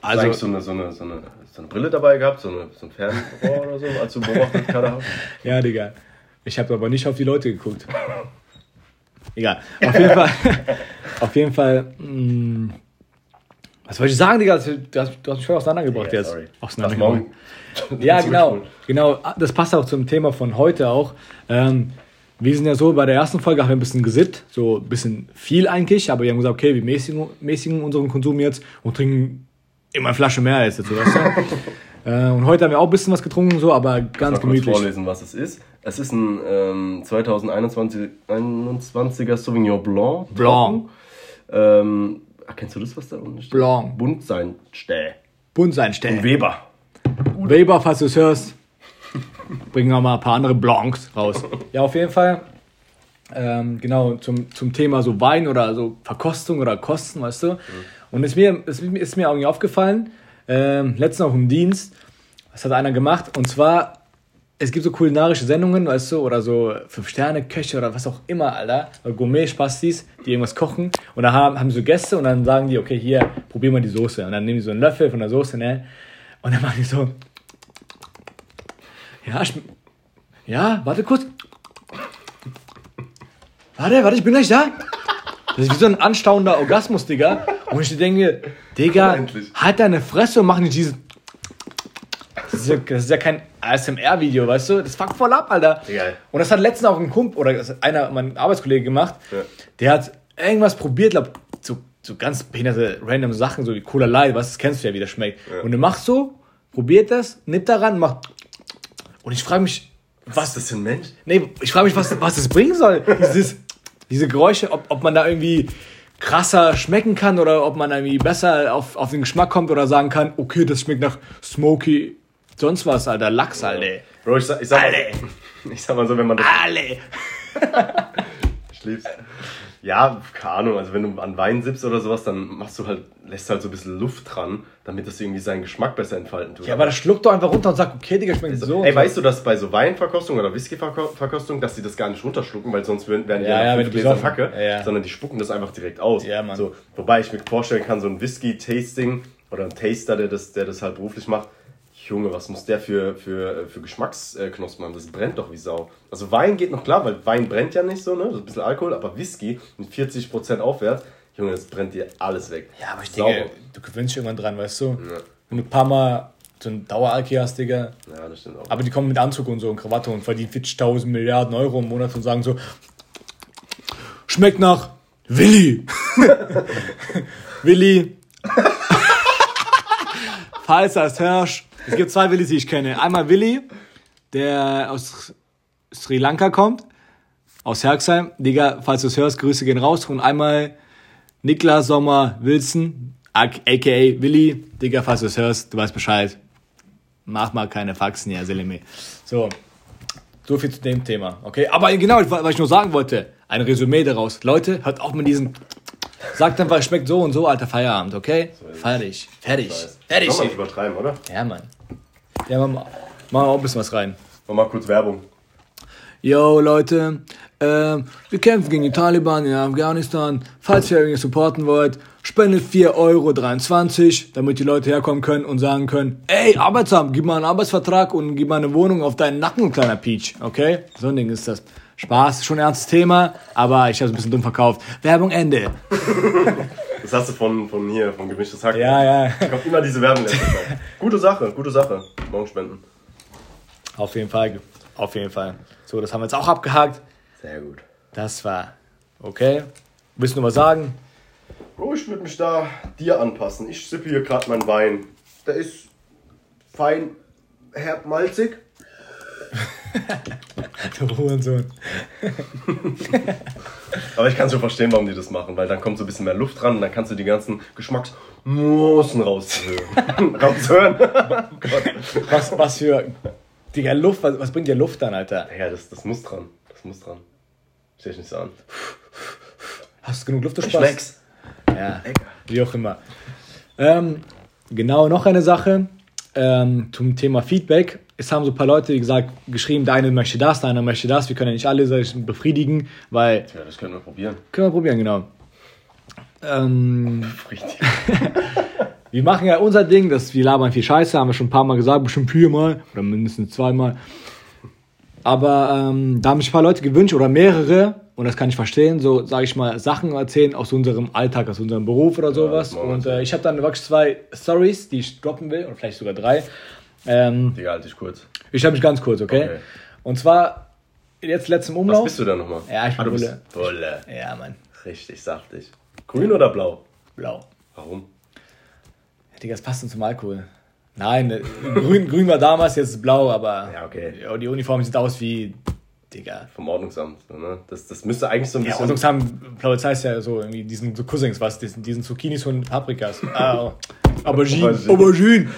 Hast du eigentlich also, so eine, so, eine, so, eine, so eine Brille dabei gehabt, so, eine, so ein Fernrohr oder so, als du beobachtet gerade hast? ja, Digga. Ich habe aber nicht auf die Leute geguckt. Egal. Auf jeden Fall, auf jeden Fall, mh, was wollte ich sagen, Digga? Du hast, du hast mich voll auseinandergebracht Ja, jetzt. sorry. Auseinandergebracht. Ja, genau. Genau, das passt auch zum Thema von heute auch. Ähm, wir sind ja so, bei der ersten Folge haben wir ein bisschen gesippt, so ein bisschen viel eigentlich, aber wir haben gesagt, okay, wir mäßigen, mäßigen unseren Konsum jetzt und trinken immer eine Flasche mehr als dazu, weißt du? äh, und heute haben wir auch ein bisschen was getrunken, so, aber ganz kurz gemütlich. vorlesen, was es ist. Es ist ein ähm, 2021 21er Sauvignon Blanc. Blanc. Ähm, ach, kennst du das, was da unten steht? Blanc. Bunt sein Stäh. Bunt sein Stellen. Weber. Weber, falls du es hörst, bringen wir mal ein paar andere Blancs raus. Ja, auf jeden Fall. Ähm, genau, zum, zum Thema so Wein oder so Verkostung oder Kosten, weißt du. Und es ist mir, ist mir irgendwie aufgefallen, ähm, letztens auch im Dienst, was hat einer gemacht? Und zwar, es gibt so kulinarische Sendungen, weißt du, oder so Fünf-Sterne-Köche oder was auch immer, Alter, Gourmet-Spastis, die irgendwas kochen. Und da haben, haben so Gäste und dann sagen die, okay, hier, probier mal die Soße. Und dann nehmen die so einen Löffel von der Soße, ne? Und dann machen die so, ja, ich, ja, warte kurz. Warte, warte, ich bin gleich da. Das ist wie so ein anstauender Orgasmus, Digga. Und ich denke, Digga, halt deine Fresse und mach nicht dieses. Das ist ja, das ist ja kein ASMR-Video, weißt du? Das fuckt voll ab, Alter. Egal. Und das hat letztens auch ein Kumpel oder einer, mein Arbeitskollege gemacht. Ja. Der hat irgendwas probiert, glaub, so, so ganz behinderte, random Sachen, so wie Cola Light, was das kennst du ja, wie das schmeckt. Und du machst so, probiert das, nimmt daran, macht. Und ich frage mich, Was ist das für ein Mensch? Nee, ich frage mich, was, was das bringen soll. Dieses, diese Geräusche, ob, ob man da irgendwie krasser schmecken kann oder ob man irgendwie besser auf, auf den Geschmack kommt oder sagen kann, okay, das schmeckt nach Smoky, sonst was, Alter, Lachs, Alter. Bro, ich sag, ich sag, mal, ich sag mal so, wenn man das Alle. schläfst. Ja, keine Ahnung, also wenn du an Wein sippst oder sowas, dann machst du halt, lässt halt so ein bisschen Luft dran, damit das irgendwie seinen Geschmack besser entfalten tut. Ja, aber das schluckt doch einfach runter und sagt, okay, Digga, schmeckt so. Ey, weißt du, dass bei so Weinverkostung oder Whiskyverkostung, dass die das gar nicht runterschlucken, weil sonst wären die Ja, ja, ja, fünf besoffen- Hacke, Ja, ja. sondern die spucken das einfach direkt aus. Ja, Mann. So, wobei ich mir vorstellen kann, so ein Whisky-Tasting oder ein Taster, der das, der das halt beruflich macht, Junge, was muss der für, für, für Geschmacksknospen haben? Das brennt doch wie Sau. Also Wein geht noch klar, weil Wein brennt ja nicht so, ne? Das ist ein bisschen Alkohol, aber Whisky mit 40% aufwärts, Junge, das brennt dir alles weg. Ja, aber ich Sauber. denke, du gewöhnst dich irgendwann dran, weißt du? Wenn du ein paar Mal so ein Daueralki hast, Digga. Ja, das stimmt auch. Aber die kommen mit Anzug und so und Krawatte und verdienen 40.000 Milliarden Euro im Monat und sagen so, schmeckt nach Willi. Willi. Falls das herrscht. Es gibt zwei Willis, die ich kenne. Einmal Willi, der aus Sri Lanka kommt, aus Herxheim. Digga, falls du es hörst, Grüße gehen raus. Und einmal Niklas Sommer Wilson, aka Willi. Digga, falls du es hörst, du weißt Bescheid. Mach mal keine Faxen hier, Selime. So, so viel zu dem Thema, okay? Aber genau, was ich nur sagen wollte, ein Resümee daraus. Leute, hört auf mit diesen. Sagt einfach, es schmeckt so und so, alter Feierabend, okay? Fertig, fertig, fertig. Kann man nicht übertreiben, oder? Ja, Mann. Ja, machen wir machen wir auch ein bisschen was rein. Mach mal kurz Werbung. Yo, Leute, ähm, wir kämpfen gegen die Taliban in Afghanistan. Falls ihr irgendwie supporten wollt, spendet 4,23 Euro, damit die Leute herkommen können und sagen können, ey, Arbeitsamt, gib mal einen Arbeitsvertrag und gib mal eine Wohnung auf deinen Nacken, kleiner Peach, okay? So ein Ding ist das. Spaß, schon ein ernstes Thema, aber ich habe es ein bisschen dumm verkauft. Werbung Ende. Das hast du von, von hier, von gemischtes Hack. Ja, ja. Da kommt immer diese Werbung. Gute Sache, gute Sache. Morgen spenden. Auf jeden Fall. Auf jeden Fall. So, das haben wir jetzt auch abgehakt. Sehr gut. Das war okay. Willst du noch was sagen? Bro, ich würde mich da dir anpassen. Ich sippe hier gerade meinen Wein. Der ist fein herb malzig. Der Hurensohn. Aber ich kann schon verstehen, warum die das machen, weil dann kommt so ein bisschen mehr Luft dran und dann kannst du die ganzen Geschmacksnuancen raushören. raushören. oh. Was, was für. Digga, Luft, was, was bringt dir Luft dann, Alter? Ja, das, das muss dran. Das muss dran. Stell ich nicht so an. Hast du genug Luft, du Spaß? schmeck's. Ja, wie auch immer. Ähm, genau, noch eine Sache ähm, zum Thema Feedback. Es haben so ein paar Leute gesagt, geschrieben, der eine möchte das, der andere möchte das. Wir können ja nicht alle befriedigen, weil. Ja, das können wir probieren. Können wir probieren, genau. Ähm, Richtig. wir machen ja unser Ding, dass wir labern viel Scheiße, haben wir schon ein paar Mal gesagt, bestimmt viermal oder mindestens zweimal. Aber ähm, da haben sich ein paar Leute gewünscht oder mehrere, und das kann ich verstehen, so sage ich mal, Sachen erzählen aus unserem Alltag, aus unserem Beruf oder sowas. wir und äh, ich habe dann wirklich zwei Stories, die ich droppen will, oder vielleicht sogar drei. Ähm, Digga, halt dich kurz. ich habe mich ganz kurz, okay? Okay. Und zwar jetzt letztem Was Umlauf. bist du da nochmal? Ja, ich bin ah, du bist Bulle. Bulle. Ja, Mann, Richtig saftig. Grün oder blau? blau. Warum? Digga, das passt denn zum Alkohol. Nein, äh, grün, grün war damals, jetzt ist blau, aber Ja, okay. die Uniform sieht aus wie, Digga. Vom Ordnungsamt. So, ne? das, das müsste eigentlich so ein Ja, bisschen. Ordnungsamt, Polizei ist ja so irgendwie diesen so Cousins, was, diesen, diesen Zucchinis und Paprikas. Ah, Aubergine, Aubergine.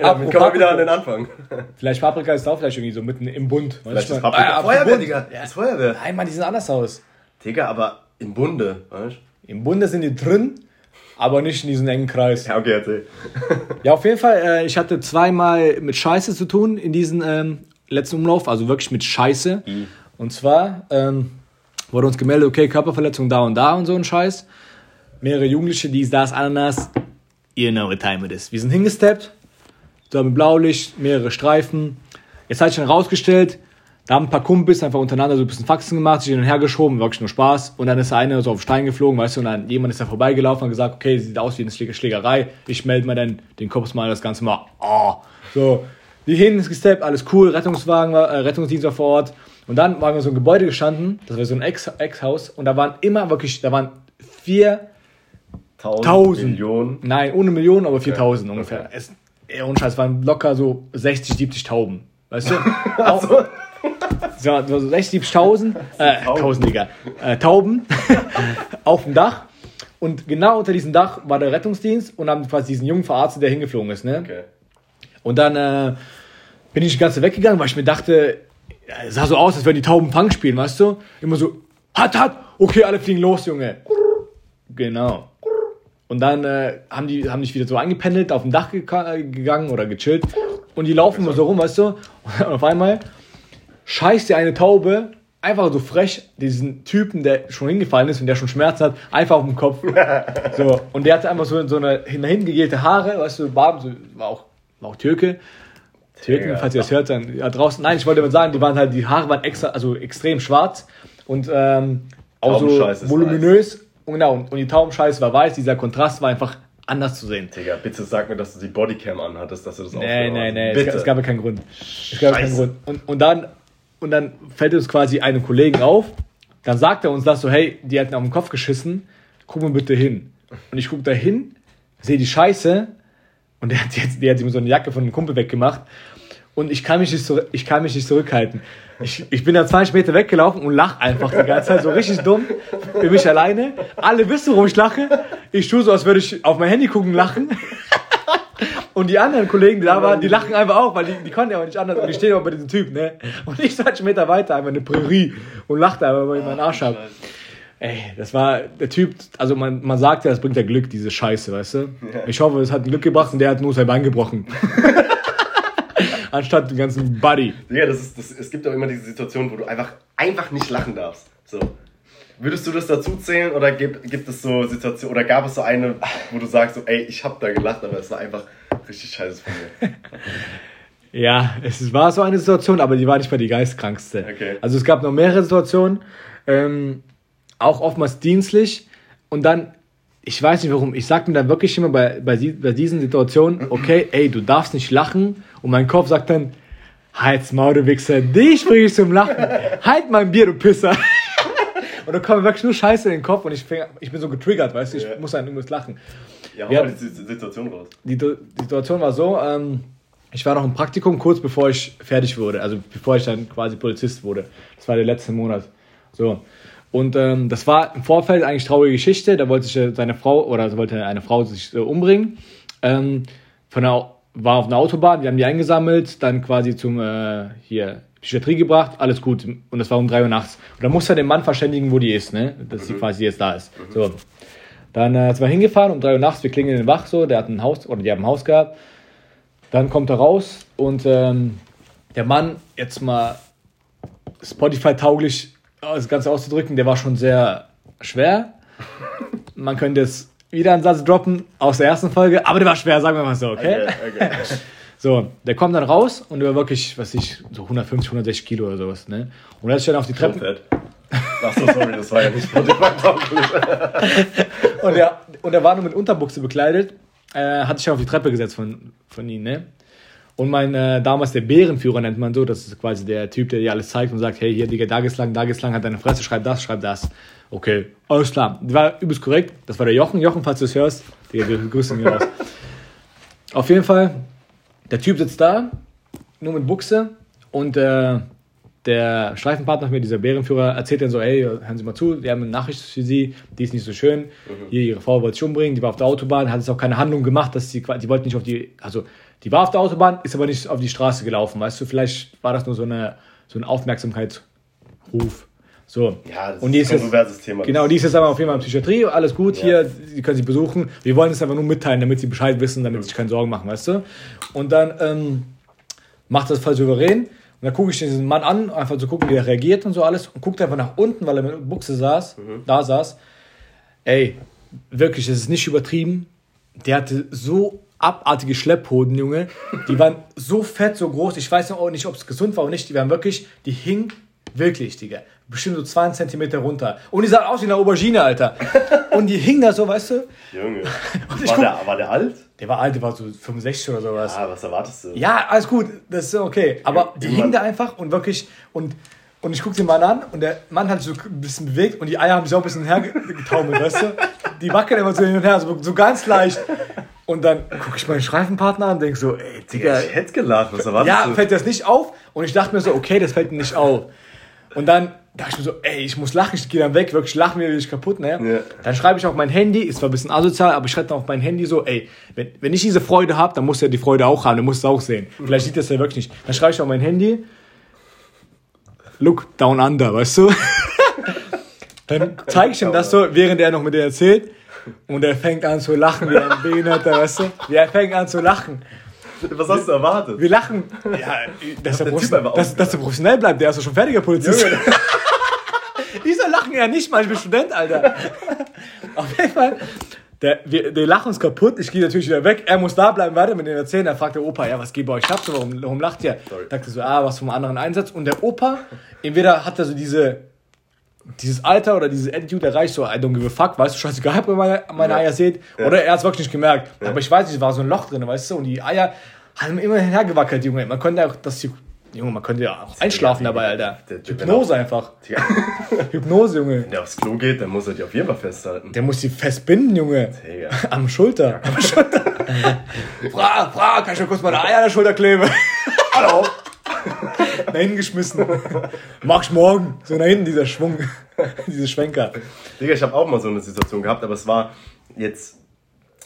Damit kommen wir wieder an den. Anfang. Vielleicht Paprika ist auch vielleicht irgendwie so mitten im Bund. Vielleicht ist Paprika. Ah, ja, Feuerwehr, Bund. Digga. Ja. Das ist Feuerwehr. Nein, Mann, die sehen anders aus. Digga, aber im Bunde, weißt Im Bunde sind die drin, aber nicht in diesem engen Kreis. Ja, okay, erzähl. Ja, auf jeden Fall, äh, ich hatte zweimal mit Scheiße zu tun in diesem ähm, letzten Umlauf, also wirklich mit Scheiße. Und zwar ähm, wurde uns gemeldet, okay, Körperverletzung da und da und so ein Scheiß. Mehrere Jugendliche, dies, das, Ananas. You know what time it is. Wir sind hingesteppt, da mit Blaulicht, mehrere Streifen. Jetzt hat sich dann rausgestellt, da haben ein paar Kumpels einfach untereinander so ein bisschen Faxen gemacht, sich hin und her geschoben, wirklich nur Spaß. Und dann ist der eine so auf den Stein geflogen, weißt du, und dann jemand ist da vorbeigelaufen und gesagt, okay, sieht aus wie eine Schläge- Schlägerei. Ich melde mal dann den Cops mal das Ganze mal. Oh. So, die hin ist gesteppt, alles cool, Rettungswagen, äh, Rettungsdienst war vor Ort. Und dann waren wir so ein Gebäude gestanden, das war so ein Ex- Ex-Haus, und da waren immer wirklich, da waren vier, Tausend. Millionen. nein, ohne Millionen, aber 4000 ungefähr. okay. Es, ja, ohne Scheiß, waren locker so 60, 70 Tauben. Weißt du? Auch, so, so 60, 70.000, äh, Tauben. 1000, Digga, äh, Tauben auf dem Dach. Und genau unter diesem Dach war der Rettungsdienst und haben quasi diesen Jungen verarztet, der hingeflogen ist. Ne? Okay. Und dann äh, bin ich die ganze weggegangen, weil ich mir dachte, ja, es sah so aus, als würden die Tauben Fang spielen, weißt du? Immer so, hat, hat, okay, alle fliegen los, Junge. Genau. Und dann äh, haben die haben dich wieder so eingependelt, auf dem Dach äh, gegangen oder gechillt. Und die laufen immer so rum, weißt du? Und auf einmal scheißt dir eine Taube einfach so frech diesen Typen, der schon hingefallen ist und der schon Schmerzen hat, einfach auf den Kopf. So, und der hatte einfach so, so eine hingegelte Haare, weißt du, Barben, so, war auch, war auch Türke. Türken, falls ihr das hört, dann ja, draußen. Nein, ich wollte mal sagen, die waren halt, die Haare waren extra, also extrem schwarz und ähm, auch so voluminös. Und genau, und, und die Taubenscheiße war weiß, dieser Kontrast war einfach anders zu sehen. Digga, bitte sag mir, dass du die Bodycam anhattest, dass du das Nee, aufgenommen nee, hast. nee, es, es gab ja keinen Grund. Es gab keinen. Grund. Und, und, dann, und dann fällt uns quasi einem Kollegen auf, dann sagt er uns das so, hey, die hatten auf den Kopf geschissen, guck mal bitte hin. Und ich guck da hin, sehe die Scheiße und der hat jetzt, der hat ihm so eine Jacke von einem Kumpel weggemacht. Und ich kann mich nicht, zurück, ich kann mich nicht zurückhalten. Ich, ich bin da 20 Meter weggelaufen und lach einfach die ganze Zeit so richtig dumm für mich alleine. Alle wissen, warum ich lache. Ich tue so, als würde ich auf mein Handy gucken, lachen. Und die anderen Kollegen, die da waren, die lachen einfach auch, weil die, die konnten ja auch nicht anders. Und ich stehe auch bei diesem Typ, ne? Und ich 20 Meter weiter, einfach eine Prärie und lachte einfach, weil ich meinen Arsch hab. Ey, das war der Typ, also man, man sagt ja, das bringt ja Glück, diese Scheiße, weißt du? Ich hoffe, es hat Glück gebracht und der hat nur sein Bein gebrochen. Anstatt den ganzen Buddy. Digga, das ist, das, es gibt auch immer diese Situation, wo du einfach, einfach nicht lachen darfst. So. Würdest du das dazu zählen oder gibt, gibt es so Situationen, oder gab es so eine, wo du sagst, so, ey, ich hab da gelacht, aber es war einfach richtig scheiße von mir. Ja, es war so eine Situation, aber die war nicht mal die geistkrankste. Okay. Also es gab noch mehrere Situationen, ähm, auch oftmals dienstlich. Und dann, ich weiß nicht warum, ich sag mir dann wirklich immer bei, bei, bei diesen Situationen, okay, ey, du darfst nicht lachen. Und mein Kopf sagt dann, halt's Maul, du Wichser, dich bring ich zum Lachen. Halt mein Bier, du Pisser. Und dann kommt mir wirklich nur Scheiße in den Kopf und ich, fäng, ich bin so getriggert, weißt du, ich Ja. muss dann irgendwas lachen. Ja, hau mal die Situation raus. Die, die Situation war so, ähm, ich war noch im Praktikum kurz bevor ich fertig wurde, also bevor ich dann quasi Polizist wurde. Das war der letzte Monat. So. Und ähm, das war im Vorfeld eigentlich traurige Geschichte. Da wollte sich äh, seine Frau oder wollte eine Frau sich äh, umbringen. Ähm, von der, war auf einer Autobahn, wir haben die eingesammelt, dann quasi zum äh, hier Psychiatrie gebracht, alles gut. Und das war um 3 Uhr nachts. Und dann musste er den Mann verständigen, wo die ist, ne? Dass sie quasi jetzt da ist. So. Dann äh, sind wir hingefahren um 3 Uhr nachts, wir klingeln den Wach so, der hat ein Haus, oder die haben ein Haus gehabt. Dann kommt er raus und ähm, der Mann, jetzt mal Spotify-tauglich das Ganze auszudrücken, der war schon sehr schwer. Man könnte jetzt wieder einen Satz droppen aus der ersten Folge, aber der war schwer, sagen wir mal so, okay? Okay, okay. So, der kommt dann raus und der war wirklich, was ich, so 150, 160 Kilo oder sowas, ne? Und er ist dann auf die Treppen, fett. Achso, sorry, das war ja nicht. Und er, und er war nur mit Unterbuchse bekleidet, äh, hat sich dann auf die Treppe gesetzt von, von ihm, ne? Und mein, äh, damals der Bärenführer nennt man so, das ist quasi der Typ, der dir alles zeigt und sagt, hey, hier, Digga, da geht's lang, da geht's lang, hat deine Fresse, schreib das, schreib das. Okay, alles klar. Das war übelst korrekt. Das war der Jochen. Jochen, falls du es hörst, Digga, wir grüßen ihn raus. Auf jeden Fall, der Typ sitzt da, nur mit Buchse und äh, der Streifenpartner mir, dieser Bärenführer, erzählt dann so, hey, hören Sie mal zu, wir haben eine Nachricht für Sie, die ist nicht so schön. Hier, Ihre Frau wollte sich umbringen, die war auf der Autobahn, hat jetzt auch keine Handlung gemacht, dass sie, qua- die wollte nicht auf die, also die war auf der Autobahn, ist aber nicht auf die Straße gelaufen, weißt du, vielleicht war das nur so, eine, so ein Aufmerksamkeitsruf. So. Ja, das und die ist ein kontroverses Thema. Genau, die ist jetzt aber auf jeden Fall in Psychiatrie, alles gut, Ja. hier, Sie können sie besuchen. Wir wollen es einfach nur mitteilen, damit sie Bescheid wissen, damit sie sich keine Sorgen machen, weißt du? Und dann ähm, macht das voll souverän. Und dann gucke ich diesen Mann an, einfach zu gucken, wie er reagiert und so alles. Und guckt einfach nach unten, weil er mit Buchse saß, da saß. Ey, wirklich, das ist nicht übertrieben. Der hatte so abartige Schlepphoden, Junge. Die waren so fett, so groß. Ich weiß auch nicht, ob es gesund war oder nicht. Die waren wirklich, die hingen wirklich, Digga. Bestimmt so zwei Zentimeter runter. Und die sahen aus wie eine Aubergine, Alter. Und die hingen da so, weißt du? Junge. War guck- der, war der alt? Der war alt, der war so 65 oder sowas. Ah, was erwartest du? Ja, alles gut, das ist okay. Aber die hingen da einfach und wirklich und und ich gucke den Mann an und der Mann hat sich so ein bisschen bewegt und die Eier haben sich auch ein bisschen hergetaumelt, weißt du? Die wackeln immer so hin und her, so, so ganz leicht. Und dann gucke ich meinen Streifenpartner an und denke so, ey, Digga, Ich hätte gelacht, was erwartest ja, du? fällt dir das nicht auf? Und ich dachte mir so, okay, das fällt mir nicht auf. Und dann dachte ich mir so, ey, ich muss lachen, ich gehe dann weg, wirklich lachen wir wirklich kaputt, ne? Ja. Dann schreibe ich auf mein Handy, ist zwar ein bisschen asozial, aber ich schreibe dann auf mein Handy so, ey, wenn, wenn ich diese Freude habe, dann muss er die Freude auch haben, dann muss es auch sehen. Vielleicht sieht das ja wirklich nicht. Dann schreibe ich auf mein Handy, look down under, weißt du? dann zeige ich ihm das so, während er noch mit dir erzählt. Und er fängt an zu lachen wie ein Behinderter, weißt du? Wie er fängt an zu lachen. Was hast du erwartet? Wir lachen. Ja, dass, er der einfach dass, dass er professionell bleibt, der ist doch schon fertiger Polizist. Dieser lachen ja nicht mal, ich bin Student, Alter. Auf jeden Fall, der, wir, der lachen uns kaputt, ich gehe natürlich wieder weg, er muss da bleiben, weiter mit dem erzählen, dann fragt der Opa, ja, was geht bei euch ab, so, warum, warum lacht ihr? Sorry. Dachte so, ah, was vom anderen Einsatz. Und der Opa, entweder hat er so diese, dieses Alter oder dieses Attitude erreicht, so, I don't give a fuck, weißt du, scheißegal, ob ihr meine, meine Ja. Eier seht, oder er hat es wirklich nicht gemerkt. Aber ich weiß nicht, es war so ein Loch drin, weißt du, und die Eier haben immer hergewackelt, Junge. Man konnte auch, das, Junge, man könnte ja auch einschlafen dabei, Alter. Der Typ, Hypnose einfach. Digga, Hypnose, Junge. Wenn der aufs Klo geht, dann muss er die auf jeden Fall festhalten. Der muss die festbinden, Junge. Digga. Am Schulter. Am Schulter. Fra, Fra, kann ich mir kurz meine Eier an der Schulter kleben? Hallo. Nach hinten geschmissen. Mach ich morgen. So nach hinten, dieser Schwung. Diese Schwenker. Digga, ich habe auch mal so eine Situation gehabt, aber es war jetzt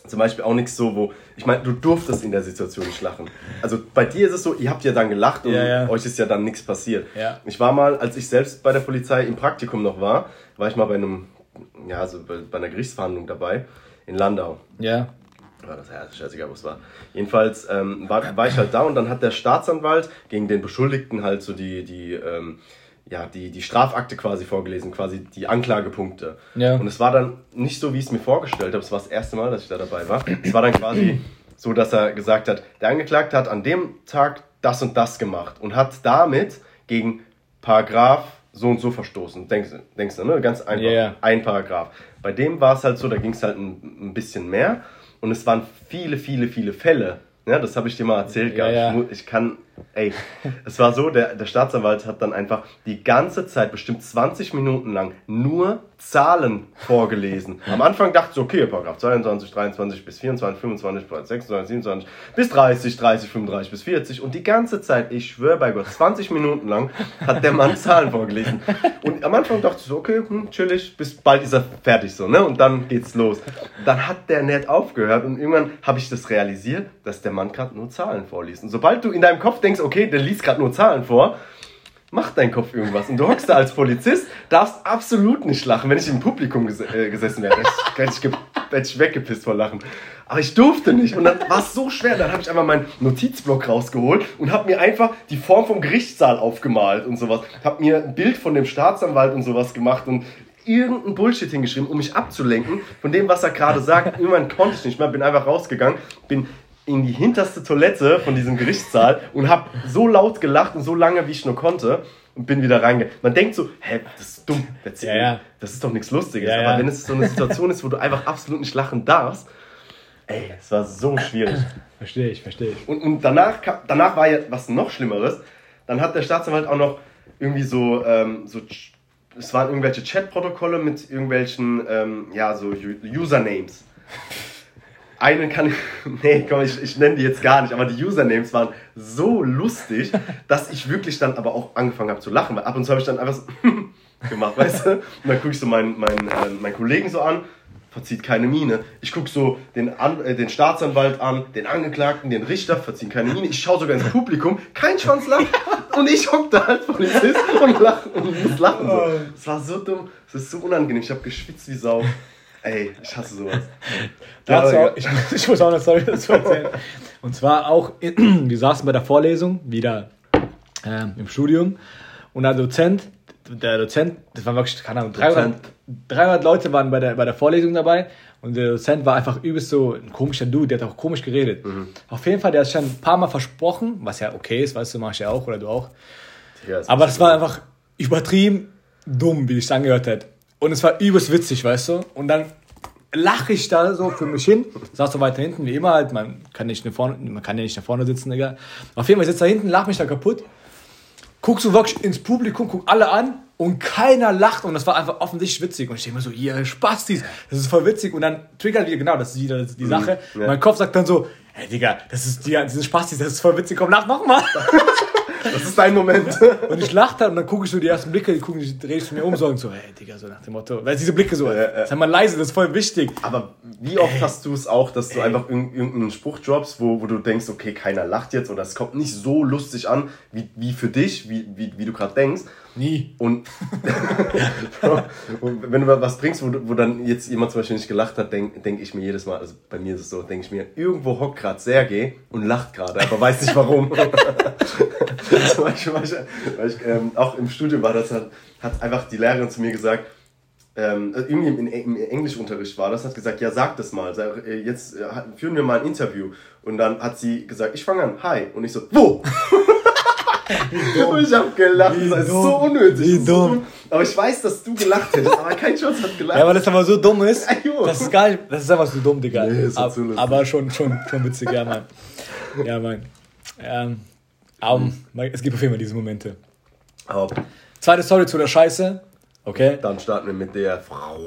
zum Beispiel auch nichts so, wo. Ich meine, du durftest in der Situation nicht lachen. Also bei dir ist es so, ihr habt ja dann gelacht und Ja, ja. euch ist ja dann nichts passiert. Ja. Ich war mal, als ich selbst bei der Polizei im Praktikum noch war, war ich mal bei einem, ja, also bei, bei einer Gerichtsverhandlung dabei in Landau. Ja. War das, ja, scheißegal, wo es war. Jedenfalls ähm, war, war ich halt da und dann hat der Staatsanwalt gegen den Beschuldigten halt so die, die, ähm, ja, die, die Strafakte quasi vorgelesen, quasi die Anklagepunkte. Ja. Und es war dann nicht so, wie ich es mir vorgestellt habe. Es war das erste Mal, dass ich da dabei war. Es war dann quasi so, dass er gesagt hat, der Angeklagte hat an dem Tag das und das gemacht und hat damit gegen Paragraph so und so verstoßen. Denkst, denkst du, ne? Ganz einfach. Ja. Ein Paragraph. Bei dem war es halt so, da ging es halt ein, ein bisschen mehr. Und es waren viele, viele, viele Fälle. Ja, das habe ich dir mal erzählt Ja, gehabt. ja. Ich, ich kann, ey, es war so, der, der Staatsanwalt hat dann einfach die ganze Zeit, bestimmt 20 Minuten lang, nur Zahlen vorgelesen. Am Anfang dachte ich, okay, Paragraph 22, 23 bis 24, 25, 26, 27 bis 30, 30, 35 bis 40 und die ganze Zeit, ich schwöre bei Gott, 20 Minuten lang hat der Mann Zahlen vorgelesen. Und am Anfang dachte ich so, okay, hm, chillig, bis bald ist er fertig so, ne? Und dann geht's los. Dann hat der nicht aufgehört und irgendwann habe ich das realisiert, dass der Mann gerade nur Zahlen vorliest. Und sobald du in deinem Kopf denkst, okay, der liest gerade nur Zahlen vor, macht dein Kopf irgendwas. Und du hockst da als Polizist, darfst absolut nicht lachen. Wenn ich im Publikum ges äh, gesessen wäre, hätte ich, hätte ich weggepisst vor Lachen. Aber ich durfte nicht. Und dann war es so schwer. Dann habe ich einfach meinen Notizblock rausgeholt und habe mir einfach die Form vom Gerichtssaal aufgemalt und sowas. Habe mir ein Bild von dem Staatsanwalt und sowas gemacht und irgendeinen Bullshit hingeschrieben, um mich abzulenken von dem, was er gerade sagt. Irgendwann konnte ich nicht mehr, bin einfach rausgegangen, bin in die hinterste Toilette von diesem Gerichtssaal und habe so laut gelacht und so lange, wie ich nur konnte und bin wieder reingegangen. Man denkt so, hä, das ist dumm, erzähl Ja, ja. das ist doch nichts Lustiges. Ja, Aber wenn es so eine Situation ist, wo du einfach absolut nicht lachen darfst, ey, es war so schwierig. Verstehe ich, verstehe ich. Und, und danach, kam, danach war ja was noch Schlimmeres. Dann hat der Staatsanwalt auch noch irgendwie so, ähm, so es waren irgendwelche Chatprotokolle mit irgendwelchen, ähm, ja, so Usernames. Einen kann ich, nee, komm, ich, ich nenne die jetzt gar nicht, aber die Usernames waren so lustig, dass ich wirklich dann aber auch angefangen habe zu lachen. Weil ab und zu habe ich dann einfach so gemacht, weißt du? Und dann gucke ich so meinen, meinen, äh, meinen Kollegen so an, verzieht keine Miene. Ich gucke so den, an, äh, den Staatsanwalt an, den Angeklagten, den Richter, verziehen keine Miene. Ich schaue sogar ins Publikum, kein Schwanz lacht. Und ich hock da als Polizist und lach und muss lachen. So. Es war so dumm, es ist so unangenehm. Ich habe geschwitzt wie Sau. Ey, ich hasse sowas. Dazu auch, ich, ich muss auch eine Story dazu erzählen. Und zwar auch, wir saßen bei der Vorlesung, wieder ähm, im Studium. Und der Dozent, der Dozent, das waren wirklich, keine Ahnung, 300, Dozent. 300 Leute waren bei der, bei der Vorlesung dabei. Und der Dozent war einfach übelst so ein komischer Dude, der hat auch komisch geredet. Auf jeden Fall, der hat schon ein paar Mal versprochen, was ja okay ist, weißt du, mach ich ja auch oder du auch. Ja, es Aber das war einfach übertrieben dumm, wie ich angehört hat. Und es war übelst witzig, weißt du? Und dann lache ich da so für mich hin, saß so weiter hinten, wie immer halt, man kann, nicht nach vorne, man kann ja nicht nach vorne sitzen, Digga. Auf jeden Fall sitzt da hinten, lach mich da kaputt, guckst du wirklich ins Publikum, guck alle an und keiner lacht und das war einfach offensichtlich witzig. Und ich denke mir so, ihr Spastis, das ist voll witzig. Und dann triggert wieder, genau, das ist wieder die Sache. ja. Mein Kopf sagt dann so, hey Digga, das ist die, diese Spastis, das ist voll witzig, komm, lach nochmal. Das ist dein Moment. Und ich lachte und dann gucke ich so die ersten Blicke, die gucken, die dreh ich zu mir um so und so, hey Digga, so nach dem Motto, weil diese Blicke so, ja. sei mal leise, das ist voll wichtig. Aber wie oft hast du es auch, dass du einfach irg- irgendeinen Spruch droppst, wo, wo du denkst, okay, keiner lacht jetzt oder es kommt nicht so lustig an, wie, wie für dich, wie, wie, wie du gerade denkst. Nie. Und, und wenn du was bringst, wo, wo dann jetzt jemand zum Beispiel nicht gelacht hat, denke denk ich mir jedes Mal, also bei mir ist es so, denke ich mir, irgendwo hockt gerade Sergej und lacht gerade, aber weiß nicht warum. zum Beispiel, weil ich, weil ich ähm, auch im Studium war, das hat, hat einfach die Lehrerin zu mir gesagt, ähm, irgendwie im, im Englischunterricht war das, hat gesagt, ja, sag das mal, sag, äh, jetzt äh, führen wir mal ein Interview. Und dann hat sie gesagt, ich fange an, hi. Und ich so, wo? Und ich hab gelacht, Wie das ist dumm. so unnötig. Wie so dumm. Aber ich weiß, dass du gelacht hättest, aber kein Schatz hat gelacht. Ja, weil das aber so dumm ist, das ist gar nicht, das ist einfach so dumm, Digga. Nee, Ab- aber schon, schon, schon witzig, ja, Mann. Ja, Mann. Ähm, um, es gibt auf jeden Fall diese Momente. Aber Zweite Story zu der Scheiße. Okay. dann starten wir mit der Frau.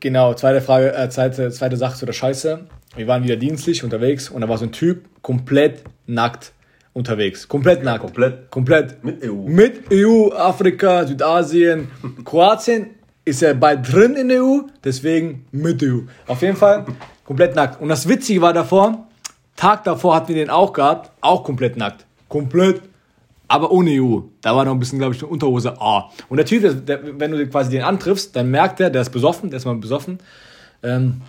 Genau, zweite Frage, äh, zweite, zweite Sache zu der Scheiße. Wir waren wieder dienstlich unterwegs und da war so ein Typ komplett nackt unterwegs. Komplett nackt. komplett. Komplett. Mit EU. Mit EU, Afrika, Südasien, Kroatien ist ja bald drin in der EU, deswegen mit EU. Auf jeden Fall komplett nackt. Und das Witzige war davor, Tag davor hatten wir den auch gehabt, auch komplett nackt. Komplett, aber ohne EU. Da war noch ein bisschen, glaube ich, eine Unterhose A. Und der Typ, der, wenn du quasi den antriffst, dann merkt er, der ist besoffen, der ist mal besoffen, ähm,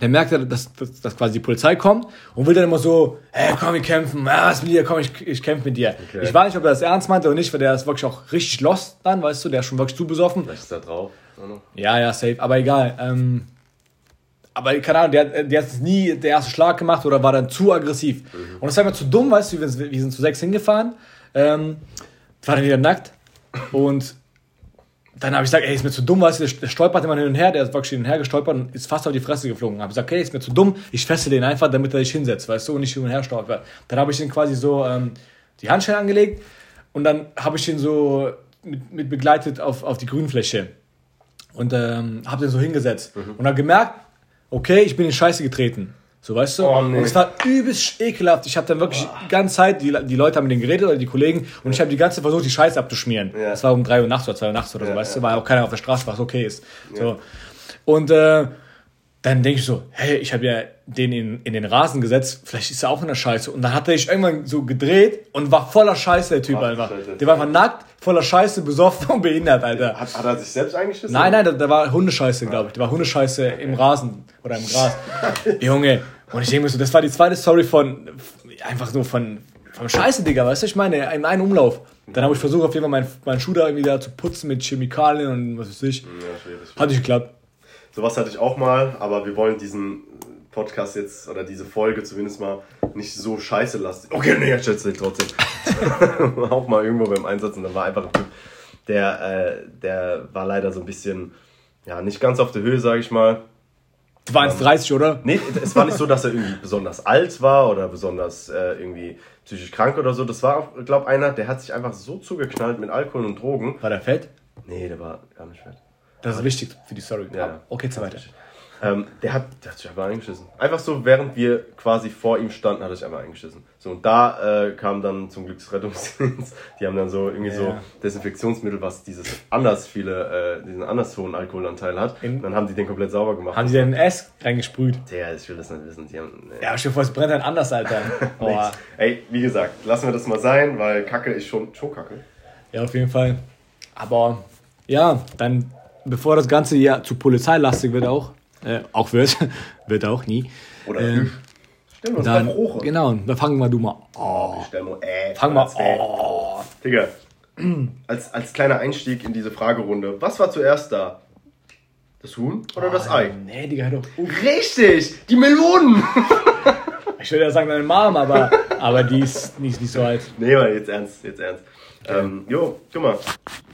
dann merkt er, dass, dass, dass quasi die Polizei kommt und will dann immer so, hey, komm, wir kämpfen, ja, was mit dir, komm, ich, ich kämpfe mit dir. Okay. Ich weiß nicht, ob er das ernst meinte oder nicht, weil der ist wirklich auch richtig lost dann, weißt du, der ist schon wirklich zu besoffen. Vielleicht ist da drauf. Ja, ja, safe, aber egal. Ähm, aber keine Ahnung, der, der hat nie den ersten Schlag gemacht oder war dann zu aggressiv. Und das war mir zu dumm, weißt du, wir, wir sind zu sechs hingefahren, ähm, war dann wieder nackt und dann habe ich gesagt, ey, ist mir zu dumm, weißt du, der stolpert immer hin und her, der ist wirklich hin und her gestolpert und ist fast auf die Fresse geflogen. Habe ich gesagt, okay, ist mir zu dumm, ich fesse den einfach, damit er sich hinsetzt, weißt du, und nicht hin und her stolpert. Dann habe ich den quasi so ähm, die Handschellen angelegt und dann habe ich ihn so mit, mit begleitet auf, auf die Grünfläche und ähm, habe den so hingesetzt Mhm. und dann gemerkt, okay, ich bin in Scheiße getreten. So, weißt du? Oh, nee. Und es war übelst ekelhaft. Ich habe dann wirklich die ganze Zeit, die, die Leute haben mit denen geredet oder die Kollegen und ich habe die ganze Zeit versucht, die Scheiße abzuschmieren. Ja. Es war um 3 Uhr nachts oder 2 Uhr nachts oder so, Ja, weißt ja. du, weil auch keiner auf der Straße war, was okay ist. So. Und äh, dann denke ich so, hey, ich habe ja den in, in den Rasen gesetzt, vielleicht ist er auch in der Scheiße. Und dann hat er sich irgendwann so gedreht und war voller Scheiße, der Typ Ach, einfach. Scheiße. Der war einfach nackt, voller Scheiße, besoffen und behindert, Alter. Hat, hat er sich selbst eingeschissen? Nein, nein, da, da war Hundescheiße, glaube ich. Da war Hundescheiße im Rasen oder im Gras. Junge. Und ich denke mir so, das war die zweite Story von, einfach so von, von Scheiße, Digga, weißt du, ich meine, in einem Umlauf. Dann habe ich versucht, auf jeden Fall meinen, meinen Schuh da irgendwie da zu putzen mit Chemikalien und was weiß ich. Ja, schwierig. Hat nicht geklappt. Sowas hatte ich auch mal, aber wir wollen diesen Podcast jetzt oder diese Folge zumindest mal nicht so scheiße lassen. Okay, nee, jetzt schätze ich trotzdem. auch mal irgendwo beim Einsatz und da war einfach ein Typ, der, äh, der war leider so ein bisschen, ja, nicht ganz auf der Höhe, sage ich mal. Das war 1,30, oder? Nee, es war nicht so, dass er irgendwie besonders alt war oder besonders äh, irgendwie psychisch krank oder so. Das war, glaube einer, der hat sich einfach so zugeknallt mit Alkohol und Drogen. War der fett? Nee, der war gar nicht fett. Das ist wichtig für die Story. Ja. Okay, zwei weiter. Ähm, der, hat, der hat sich einfach eingeschissen. Einfach so, während wir quasi vor ihm standen, hat er sich einfach eingeschissen. So, und da äh, kam dann zum Glück das Rettungsdienst. Die haben dann so irgendwie so Ja. Desinfektionsmittel, was dieses anders viele, äh, diesen anders hohen Alkoholanteil hat. In- dann haben die den komplett sauber gemacht. Haben die ein S reingesprüht? Der, ich will das nicht wissen. Die haben, nee. Ja, dir vor, es brennt dann anders, Alter. Boah. Ey, wie gesagt, lassen wir das mal sein, weil Kacke ist schon, schon Kacke. Ja, auf jeden Fall. Aber ja, dann, bevor das Ganze ja zu polizeilastig wird auch, äh, auch wird, wird auch nie. Oder Ähm, Stellen wir uns Dann, mal hoch. genau, dann fangen wir du mal. Oh, Stell mal, äh, fang mal. äh. Oh. Digga, als, als kleiner Einstieg in diese Fragerunde, was war zuerst da? Das Huhn oder das Ei? Nee, Digga, hör doch. auf. Richtig, die Melonen! Ich würde ja sagen, deine Mom, aber, aber die ist nicht, nicht so alt. nee, mal jetzt ernst, jetzt ernst. Ähm, jo, guck mal,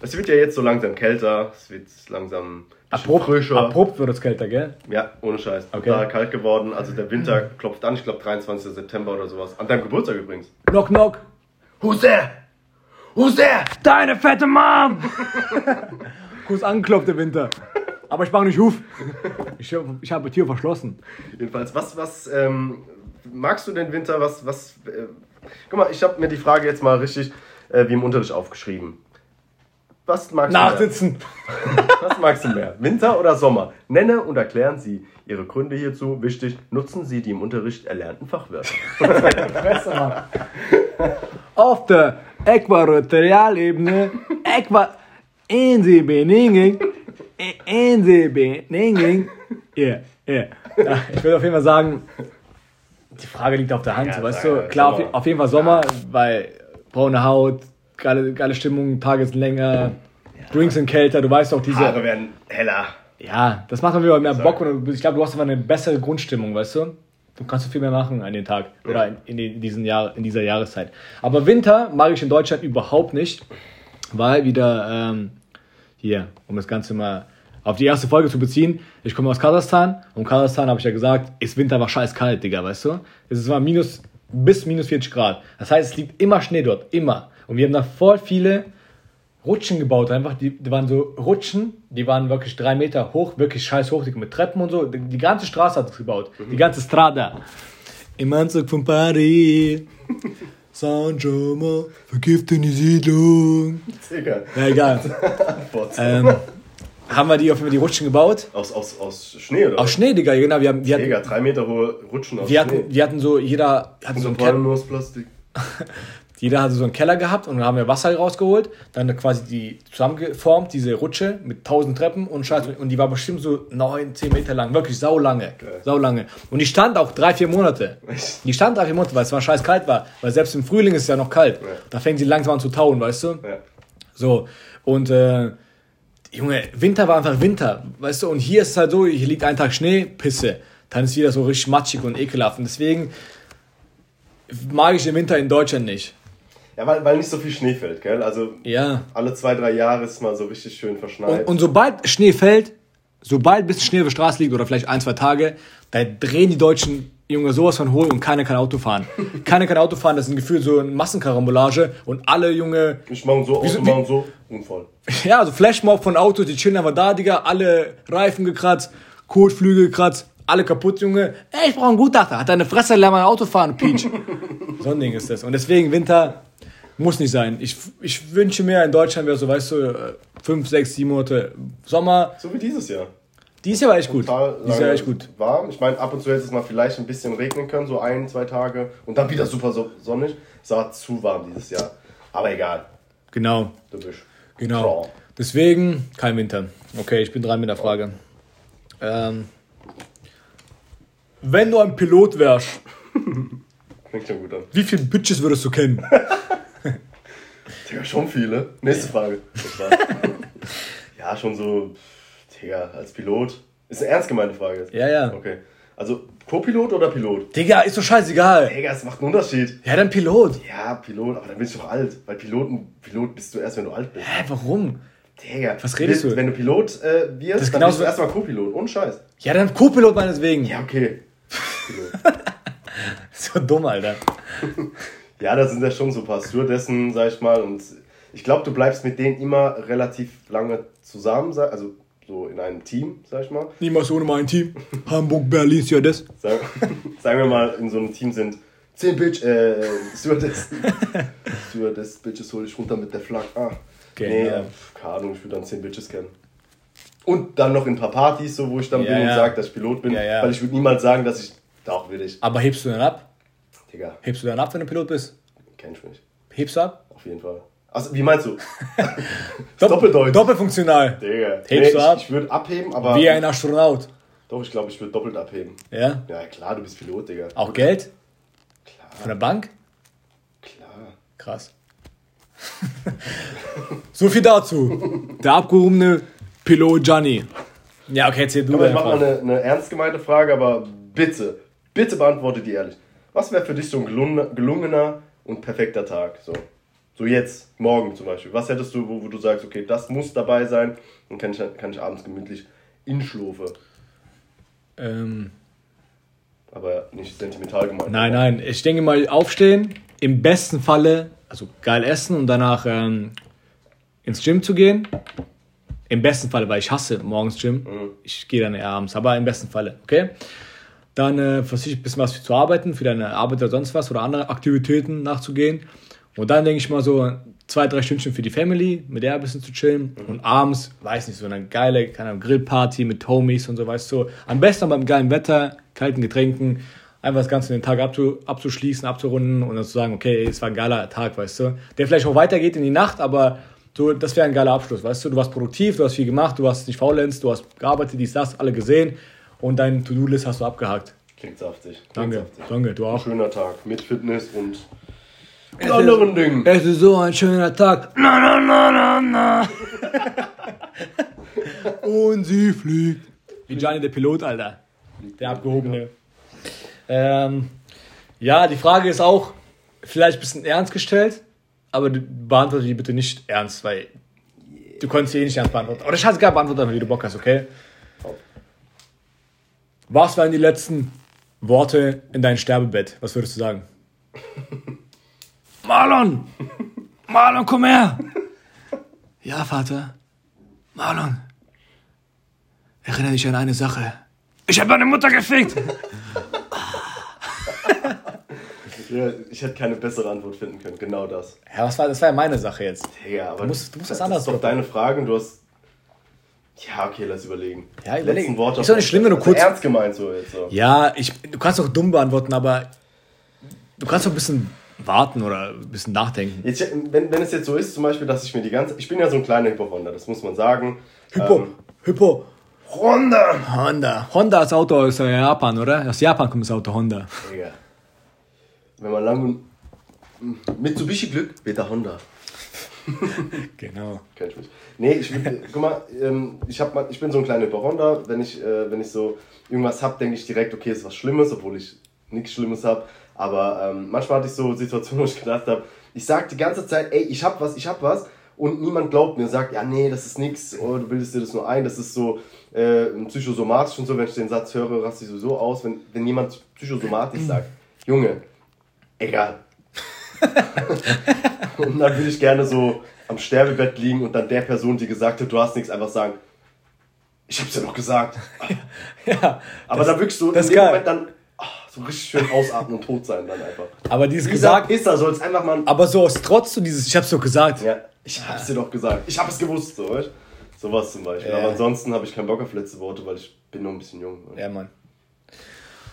es wird ja jetzt so langsam kälter, es wird langsam Abrupt, frischer. abrupt wird es kälter, gell? Ja, ohne Scheiß. Okay. Total kalt geworden, also der Winter klopft an, ich glaube 23. September oder sowas. An deinem Geburtstag übrigens. Knock, knock. Who's there? Who's there? Deine fette Mom! Kurz angeklopft, der Winter. Aber ich mach nicht Huf. Ich, ich habe die Tür verschlossen. Jedenfalls, was, was ähm, magst du den Winter? Was, was? Äh, guck mal, ich habe mir die Frage jetzt mal richtig äh, wie im Unterricht aufgeschrieben. Was magst du Nachsitzen. mehr? Was magst du mehr? Winter oder Sommer? Nenne und erklären Sie Ihre Gründe hierzu. Wichtig, nutzen Sie die im Unterricht erlernten Fachwörter. Mann. Auf der Äquatorialebene, Äqua... Inse Beninging, Inse Beninging, yeah, yeah. Ja, Ich würde auf jeden Fall sagen, die Frage liegt auf der Hand, Ja, weißt du? ja, Klar, auf, auf jeden Fall Sommer, weil braune Haut, geile, geile Stimmung, Tage sind länger, Drinks sind kälter, du weißt auch diese... Haare werden heller. Ja, das macht wieder mehr Bock und ich glaube, du hast einfach eine bessere Grundstimmung, weißt du? Du kannst viel mehr machen an den Tag oder in, in, den- diesen Jahr, in dieser Jahreszeit. Aber Winter mag ich in Deutschland überhaupt nicht, weil wieder ähm, hier, um das Ganze mal auf die erste Folge zu beziehen, ich komme aus Kasachstan und Kasachstan, habe ich ja gesagt, ist Winter war scheiß kalt, Digga, weißt du? Es ist mal minus, bis minus 40 Grad. Das heißt, es liegt immer Schnee dort, immer. Und wir haben da voll viele Rutschen gebaut, einfach, die, die waren so Rutschen, die waren wirklich drei Meter hoch, wirklich scheiß hoch, mit Treppen und so. Die, die ganze Straße hat es gebaut, die ganze Strada. Im Anzug von Paris, Saint-Germain, vergiften die Siedlung. Digga. Ja, egal. ähm, haben wir die auf jeden Fall die Rutschen gebaut? Aus, aus, aus Schnee oder? Aus Schnee, Digga, genau. Wir, haben, wir, hatten, Digga, drei Meter hohe Rutschen aus wir, Schnee. hatten, wir hatten so, jeder hatte so und einen vor allem Keller, nur aus Plastik. jeder hatte so einen Keller gehabt und dann haben wir Wasser rausgeholt, dann quasi die zusammengeformt, diese Rutsche mit tausend Treppen und Scheiß. Und die war bestimmt so neun, zehn Meter lang, wirklich saulange. Saulange. Und die stand auch drei, vier Monate. Die stand drei, vier Monate, weil es mal scheiß kalt war. Weil selbst im Frühling ist es ja noch kalt. Da fängt sie langsam an zu tauen, weißt du? Ja. So, und äh, Junge, Winter war einfach Winter, weißt du, und hier ist es halt so, hier liegt ein Tag Schnee, Pisse. Dann ist wieder so richtig matschig und ekelhaft. Und deswegen mag ich den Winter in Deutschland nicht. Ja, weil, weil nicht so viel Schnee fällt, gell? Also Ja. alle zwei, drei Jahre ist mal so richtig schön verschneit. Und, und sobald Schnee fällt, sobald ein bisschen Schnee auf der Straße liegt oder vielleicht ein, zwei Tage, da drehen die Deutschen Junge sowas von hohl und keiner kann Auto fahren. keiner kann Auto fahren, das ist ein Gefühl so eine Massenkarambolage und alle Junge, ich mache so, Auto machen so, Unfall. ja, so Flashmob von Autos, die chillen einfach da, Digga, alle Reifen gekratzt, Kotflügel gekratzt, alle kaputt, Junge. Ey, ich brauche einen Gutachter. Hat deine Fresse, lern mal Auto fahren, Peach. so ein Ding ist das. Und deswegen Winter muss nicht sein. Ich, ich wünsche mir, in Deutschland wäre so, weißt du, äh, fünf, sechs, sieben Monate Sommer. So wie dieses Jahr. Dies Jahr war echt gut. Jahr lange war echt gut. warm. Ich meine, ab und zu hätte es mal vielleicht ein bisschen regnen können, so ein, zwei Tage. Und dann wieder super so- sonnig. Es war zu warm dieses Jahr. Aber egal. Genau, Du bist. genau. Troll. Deswegen kein Winter. Okay, ich bin dran mit der Frage. Ähm, wenn du ein Pilot wärst, Fängt schon gut an. wie viele Bitches würdest du kennen? Digga, schon viele. Nächste Frage. Ja, schon so. Digga, als Pilot. Ist eine ernst gemeinte Frage jetzt. Ja, ja. Okay. Also, Co-Pilot oder Pilot? Digga, ist doch scheißegal. Digga, es macht einen Unterschied. Ja, dann Pilot. Ja, Pilot, aber dann bist du doch alt. Weil Piloten, Pilot bist du erst, wenn du alt bist. Hä, warum? Digga. Was redest du? Wenn du Pilot äh, wirst, ist dann genauso- bist du erstmal Co-Pilot. Ohne Scheiß. Ja, dann Co-Pilot meineswegen. Ja, okay. So dumm, Alter. Ja, da sind ja schon so ein paar Stewardessen, sag ich mal. Und ich glaube, du bleibst mit denen immer relativ lange zusammen, sa- also so in einem Team, sag ich mal. Niemals ohne mein Team. Hamburg, Berlin, ist ja das. Sag, sagen wir mal, in so einem Team sind 10 Bitch, äh, Stewardessen. Stewardess, Bitches hol ich runter mit der Flagge. Ah. Okay, nee, ja. äh, keine Ahnung, ich würde dann 10 Bitches kennen. Und dann noch in ein paar Partys, so, wo ich dann Ja, bin und ja. sage, dass ich Pilot bin. Ja, ja. Weil ich würde niemals sagen, dass ich. Doch, will ich. Aber hebst du dann ab? Digga, Hebst du dann ab, wenn du Pilot bist? kenn ich nicht. Hebst du ab? Auf jeden Fall. Also, wie meinst du? Doppeldeutsch. Doppelfunktional. Digga. Du ich? Ich würde abheben, aber. Wie ein Astronaut. Doch, ich glaube, ich würde doppelt abheben. Ja? Ja, klar, du bist Pilot, Digga. Auch Geld? Klar, Von der Bank? klar. Krass. so viel dazu. Der abgehobene Pilot Gianni. Ja, okay, erzähl du Aber ich mache mal eine, eine ernst gemeinte Frage, aber bitte, bitte beantworte die ehrlich. Was wäre für dich so ein gelungener, gelungener und perfekter Tag? So. So jetzt, morgen zum Beispiel. Was hättest du, wo, wo du sagst, okay, das muss dabei sein und kann ich, kann ich abends gemütlich inschlufe. Ähm, Aber nicht sentimental gemeint. nein, nein. Ich denke mal, aufstehen, im besten Falle, also geil essen und danach ähm, ins Gym zu gehen. Im besten Falle, weil ich hasse morgens Gym. Ich gehe dann eher abends, aber im besten Falle, okay? Dann äh, versuche ich ein bisschen was zu arbeiten, für deine Arbeit oder sonst was oder andere Aktivitäten nachzugehen. Und dann denke ich mal so zwei, drei Stündchen für die Family, mit der ein bisschen zu chillen. Und abends, weiß nicht, so eine geile keine Grillparty mit Homies und so, weißt du. Am besten beim geilen Wetter, kalten Getränken, einfach das Ganze den Tag abzu, abzuschließen, abzurunden und dann zu sagen, okay, es war ein geiler Tag, weißt du. Der vielleicht auch weitergeht in die Nacht, aber so, das wäre ein geiler Abschluss, weißt du. Du warst produktiv, du hast viel gemacht, du hast nicht faulenzt, du hast gearbeitet, dies, das, alle gesehen und deine To-Do-List hast du abgehakt. Klingt saftig. Klingt Danke, saftig. danke, du auch. Schöner Tag mit Fitness und mit anderen Dingen. Es ist so ein schöner Tag. Na, na, na, na, na. Und sie fliegt. Wie Gianni der Pilot, Alter. Der abgehobene. Ähm, ja, die Frage ist auch vielleicht ein bisschen ernst gestellt, aber du beantworte die bitte nicht ernst, weil du konntest sie eh nicht ernst beantworten. Oder scheißegal, beantworte einfach, wie du Bock hast, okay? Was waren die letzten Worte in dein Sterbebett? Was würdest du sagen? Marlon! Marlon, komm her! Ja, Vater. Marlon. Erinnere dich an eine Sache. Ich habe meine Mutter gefickt! Ja, ich hätte keine bessere Antwort finden können. Genau das. Ja, was war, das war ja meine Sache jetzt. Ja, aber Du musst- du musst was das anderes ist doch deine Frage und du hast. Ja, okay, lass überlegen. Ja, Die überleg. letzten Worte Ist doch nicht schlimm, wenn du kurz- Ernst gemeint so jetzt so. Ja, ich, du kannst auch dumm beantworten, aber du kannst auch ein bisschen warten oder ein bisschen nachdenken. Jetzt, wenn, wenn es jetzt so ist, zum Beispiel, dass ich mir die ganze. Ich bin ja so ein kleiner Hypochonder, das muss man sagen. Hypo, Ähm, Hypo. Honda! Honda. Honda ist Auto aus äh, Japan, oder? Aus Japan kommt das Auto Honda. Digga. Wenn man lang und. Mitsubishi Glück, wird der Honda. Genau. Ich mich. Nee, ich, guck mal, ähm, ich, hab mal, ich bin so ein kleiner Hypochonder. Wenn ich, äh, wenn ich so irgendwas hab, denke ich direkt, okay, ist was Schlimmes, obwohl ich nichts Schlimmes hab. Aber ähm, manchmal hatte ich so Situationen, wo ich gedacht habe, ich sag die ganze Zeit, ey, ich hab was, ich hab was. Und niemand glaubt mir, sagt, ja, nee, das ist nix, oder du bildest dir das nur ein, das ist so äh, psychosomatisch und so, wenn ich den Satz höre, raste ich sowieso aus. Wenn, wenn jemand psychosomatisch sagt, Junge, egal. und dann würde ich gerne so am Sterbebett liegen und dann der Person, die gesagt hat, du hast nichts, einfach sagen, ich hab's ja noch gesagt. Ja, Aber das, da so das in ist dem geil. Moment dann so richtig schön ausatmen und tot sein dann einfach. Aber dieses gesagt, gesagt, ist da, soll es einfach mal. aber so aus Trotz so dieses, ich hab's doch gesagt. Ja, ich hab's dir doch gesagt. Ich hab es gewusst, so, weißt Sowas zum Beispiel. Ja. Aber ansonsten habe ich keinen Bock auf letzte Worte, weil ich bin nur ein bisschen jung. Ja, Mann.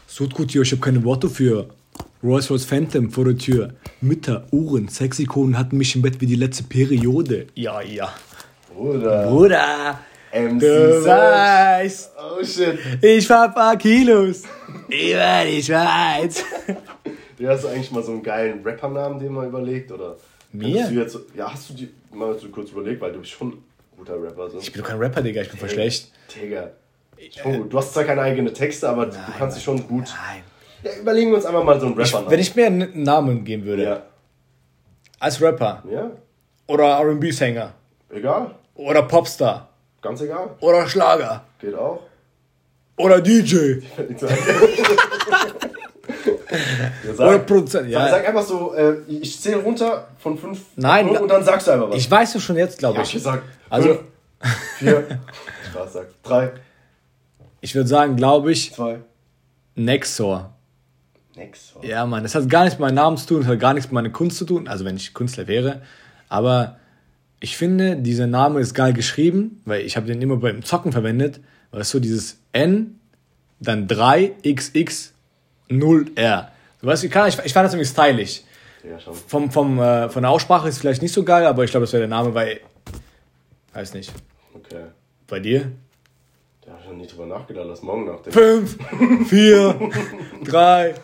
So gut hier, ich habe keine Worte für. Rolls Royce Phantom vor der Tür. Mütter, Uhren, Sexikonen hatten mich im Bett wie die letzte Periode. Ja, ja. Bruder. Bruder, MC du Search. weißt, Oh shit. ich fahr paar Kilos. Über die Schweiz. Du hast du eigentlich mal so einen geilen Rappernamen dir mal überlegt? Oder Mir? jetzt, ja, hast du die mal so kurz überlegt, weil du bist schon ein guter Rapper. So. Ich bin doch kein Rapper, Digga, ich bin voll schlecht. Digga. Schon gut. Du hast zwar keine eigenen Texte, aber du kannst dich schon gut. Nein. Ja, überlegen wir uns einfach mal so einen Ich, Rapper. wenn ich mir einen Namen geben würde, Ja. als Rapper Ja. oder RB-Sänger Egal. oder Popstar Ganz egal. oder Schlager Geht auch. Oder DJ ja, oder sag, Produzent. sag, Ja, sag einfach so, äh, ich zähle runter von fünf Nein, und, und dann sagst du einfach was. ich weiß es schon jetzt, glaube ja, ich. ich sag Also- fünf, vier, Spaß, sag drei, Ich würde sagen, glaube ich, zwei, Nexor. nix. Ja, Mann, das hat gar nichts mit meinem Namen zu tun, das hat gar nichts mit meiner Kunst zu tun, also wenn ich Künstler wäre. Aber ich finde, dieser Name ist geil geschrieben, weil ich habe den immer beim Zocken verwendet, weil es so dieses N, dann 3XX 0R. Du weißt, ich, kann, ich, ich fand das irgendwie stylisch. Ja, schon. Vom, vom, äh, von der Aussprache ist es vielleicht nicht so geil, aber ich glaube, das wäre der Name, weil, weiß nicht, Okay. bei dir? Da hab ich noch nie drüber nachgedacht, lass morgen nachdenken. 5, 4, 3,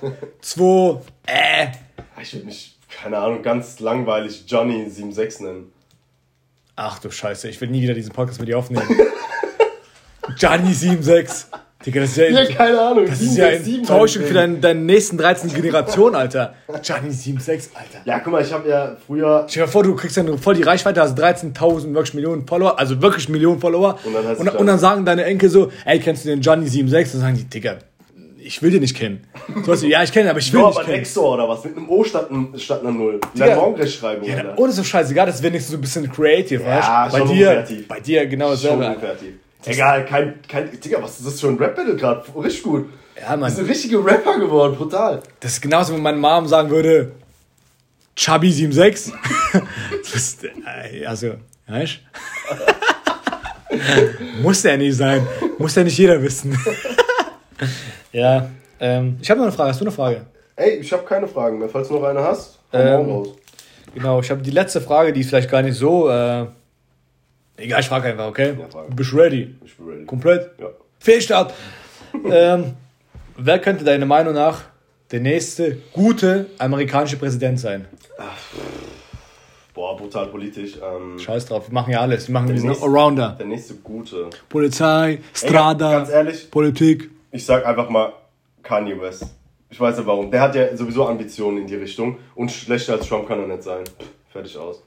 2, äh. Ich würde mich, keine Ahnung, ganz langweilig Johnny76 nennen. Ach du Scheiße, ich will nie wieder diesen Podcast mit dir aufnehmen. Gianni 76. Digga, das ist ja, Ja, keine Ahnung. das ist ja 767 Enttäuschung für deine, deine nächsten 13 Generationen, Alter. Gianni 76, Alter. Ja, guck mal, ich habe ja früher. Stell dir vor, du kriegst dann voll die Reichweite, hast 13.000 wirklich Millionen Follower, also wirklich Millionen Follower. Und dann und, und dann sagen deine Enkel so, ey, kennst du den Gianni 76? Dann sagen die, Digga, ich will den nicht kennen. So was wie, ja, ich kenne ihn, aber ich will Ja, ihn nicht aber kennen. Nexor oder was? Mit einem O statt, statt einer Null. In der Morgenrechtschreibung, Ja, ist so scheißegal, das ist wenigstens so ein bisschen creative, Ja, weißt du? Bei schon dir, bei dir genau Schon dasselbe. unkreativ. Egal, kein, kein. Digga, was ist das für ein Rap-Battle gerade? Richtig gut. Ja, Du bist ein Mann. richtiger Rapper geworden, brutal. Das ist genauso, wenn meine Mom sagen würde, Chubby 76. das ist, äh, also, weißt du? Muss der nicht sein. Muss ja nicht jeder wissen. ja, ähm, ich habe noch eine Frage. Hast du eine Frage? Ey, ich habe keine Fragen mehr. Falls du noch eine hast, hau Ähm, morgen raus. Genau, ich habe die letzte Frage, die ist vielleicht gar nicht so. Äh, egal, ich frage einfach, okay? Ja, frage. Bist du ready? Ich bin ready. Komplett? Ja. Fehlstart. ähm, wer könnte deiner Meinung nach der nächste gute amerikanische Präsident sein? Boah, brutal politisch. Ähm, Scheiß drauf, wir machen ja alles. Wir machen diesen nächste- Allrounder. der nächste gute. Polizei, Ey, Strada, ganz ehrlich, Politik. ich sag einfach mal Kanye West. Ich weiß nicht warum. Der hat ja sowieso Ambitionen in die Richtung. Und schlechter als Trump kann er nicht sein. Fertig aus.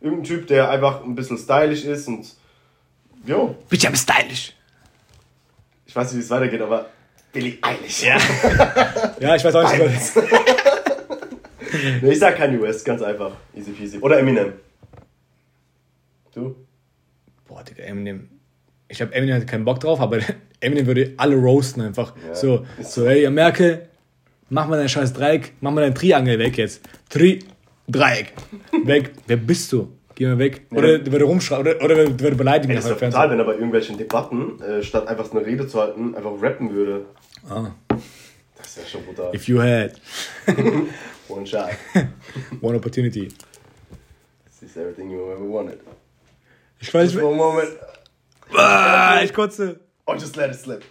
Irgendein Typ, der einfach ein bisschen stylisch ist und. Jo, Bitch, I'm stylish. ich weiß nicht, wie es weitergeht, aber. Billy Eilish. Ja. ja, ich weiß auch nicht, was. Nee, ich sag Kanye West, ganz einfach. Easy peasy. Oder Eminem. Du? Boah, Digga, Eminem. Ich habe Eminem hat keinen Bock drauf, aber Eminem würde alle roasten einfach. Ja, so, so, ey, Merkel, mach mal dein scheiß Dreieck, mach mal dein Triangel weg jetzt. Tri, Dreieck. Weg. Wer bist du? Geh mal weg. Oder du würde rumschreien, oder, oder du würde beleidigen. Ey, das im total, wenn er bei irgendwelchen Debatten, äh, statt einfach eine Rede zu halten, einfach rappen würde. Ah. Das wäre schon brutal. If you had One shot. one opportunity. This is everything you ever wanted. Ich weiß Just nicht. for a moment. Ah, ich kotze. Or just let it slip.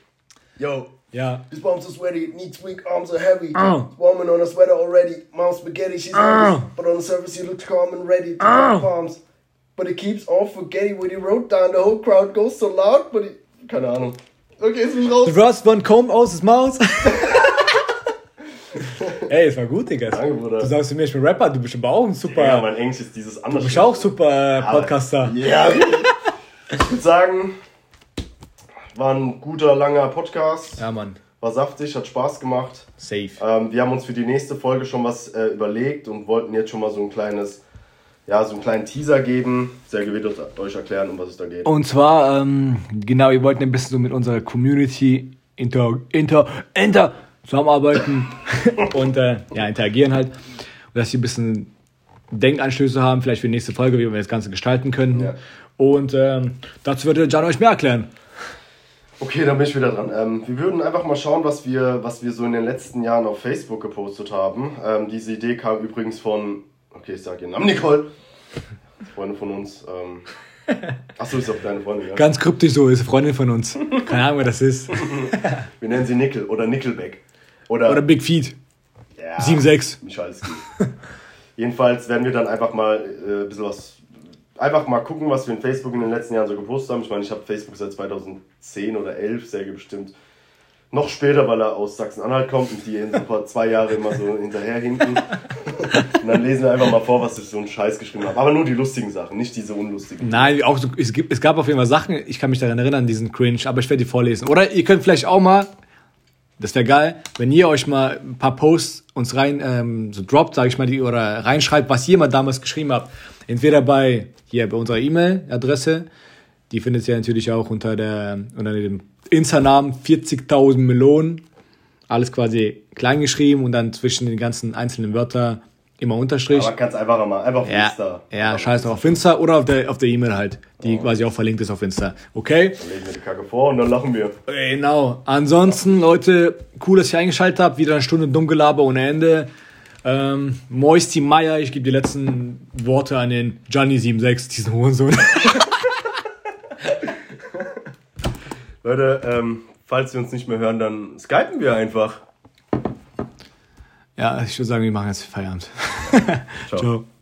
Yo, Ja. These palms are sweaty, knees weak, arms are heavy. Oh. This woman on a sweater already. Mom spaghetti, she's Oh. nervous. But on the surface, she looks calm and ready to Oh. drop bombs. But it keeps on forgetting what he wrote down. The whole crowd goes so loud, but he. Keine Ahnung. Okay, jetzt bin ich raus. The worst one comb aus his mouth. Ey, es war gut, Digga. Danke, Bruder. Du sagst zu mir, ich bin Rapper, du bist aber auch ein super. Ja, mein Englisch ist dieses andere. du bist auch super äh, Podcaster. Ja, ich würde sagen, war ein guter, langer Podcast. Ja, Mann. War saftig, hat Spaß gemacht. Safe. Ähm, wir haben uns für die nächste Folge schon was äh, überlegt und wollten jetzt schon mal so ein kleines, ja, so einen kleinen Teaser geben. Sergio wird uns- euch erklären, um was es da geht. Und zwar, ähm, genau, wir wollten ein bisschen so mit unserer Community inter, inter, inter zusammenarbeiten und äh, ja, interagieren halt. Und dass sie ein bisschen Denkanstöße haben, vielleicht für die nächste Folge, wie wir das Ganze gestalten könnten. Ja. Und ähm, dazu würde Jan euch mehr erklären. Okay, dann bin ich wieder dran. Ähm, wir würden einfach mal schauen, was wir, was wir so in den letzten Jahren auf Facebook gepostet haben. Ähm, diese Idee kam übrigens von, okay, ich sage ihren Namen, Nicole. Freunde von uns. Ähm, Achso, ist auch deine Freundin, ja? Ganz kryptisch so, ist eine Freundin von uns. Keine Ahnung, wer das ist. Wir nennen sie Nickel oder Nickelback. Oder, Oder Big Feet. ja, 7-6. Michalski. Jedenfalls werden wir dann einfach mal äh, ein bisschen was. Einfach mal gucken, was wir in Facebook in den letzten Jahren so gepostet haben. Ich meine, ich habe Facebook seit 2010 oder 11, Sergio bestimmt noch später, weil er aus Sachsen-Anhalt kommt und die in paar zwei Jahre immer so hinterher hinten. Und dann lesen wir einfach mal vor, was ich so einen Scheiß geschrieben habe. Aber nur die lustigen Sachen, nicht diese unlustigen. Nein, auch so, es, gibt, es gab auf jeden Fall Sachen, ich kann mich daran erinnern, diesen Cringe, aber ich werde die vorlesen. Oder ihr könnt vielleicht auch mal, das wäre geil, wenn ihr euch mal ein paar Posts uns rein, ähm, so droppt, sage ich mal, die, oder reinschreibt, was ihr mal damals geschrieben habt. Entweder bei, hier, bei unserer E-Mail-Adresse, die findet ihr natürlich auch unter, der, unter dem Insta-Namen 40.000 Melonen. Alles quasi klein geschrieben und dann zwischen den ganzen einzelnen Wörtern immer Unterstrich. Aber ganz einfach mal, einfach auf Ja, Insta. ja scheiß drauf. Auf Insta oder auf der auf der E-Mail halt, die quasi auch verlinkt ist auf Insta. Okay? Dann lesen wir die Kacke vor und dann lachen wir. Genau. Ansonsten, Leute, cool, dass ihr eingeschaltet habt. Wieder eine Stunde Dummgelaber ohne Ende. Ähm, Moisty Meier, ich gebe die letzten Worte an den Gianni76, diesen Hurensohn. Leute, ähm, falls wir uns nicht mehr hören, dann skypen wir einfach. ja, ich würde sagen, wir machen jetzt Feierabend. Ciao. Ciao.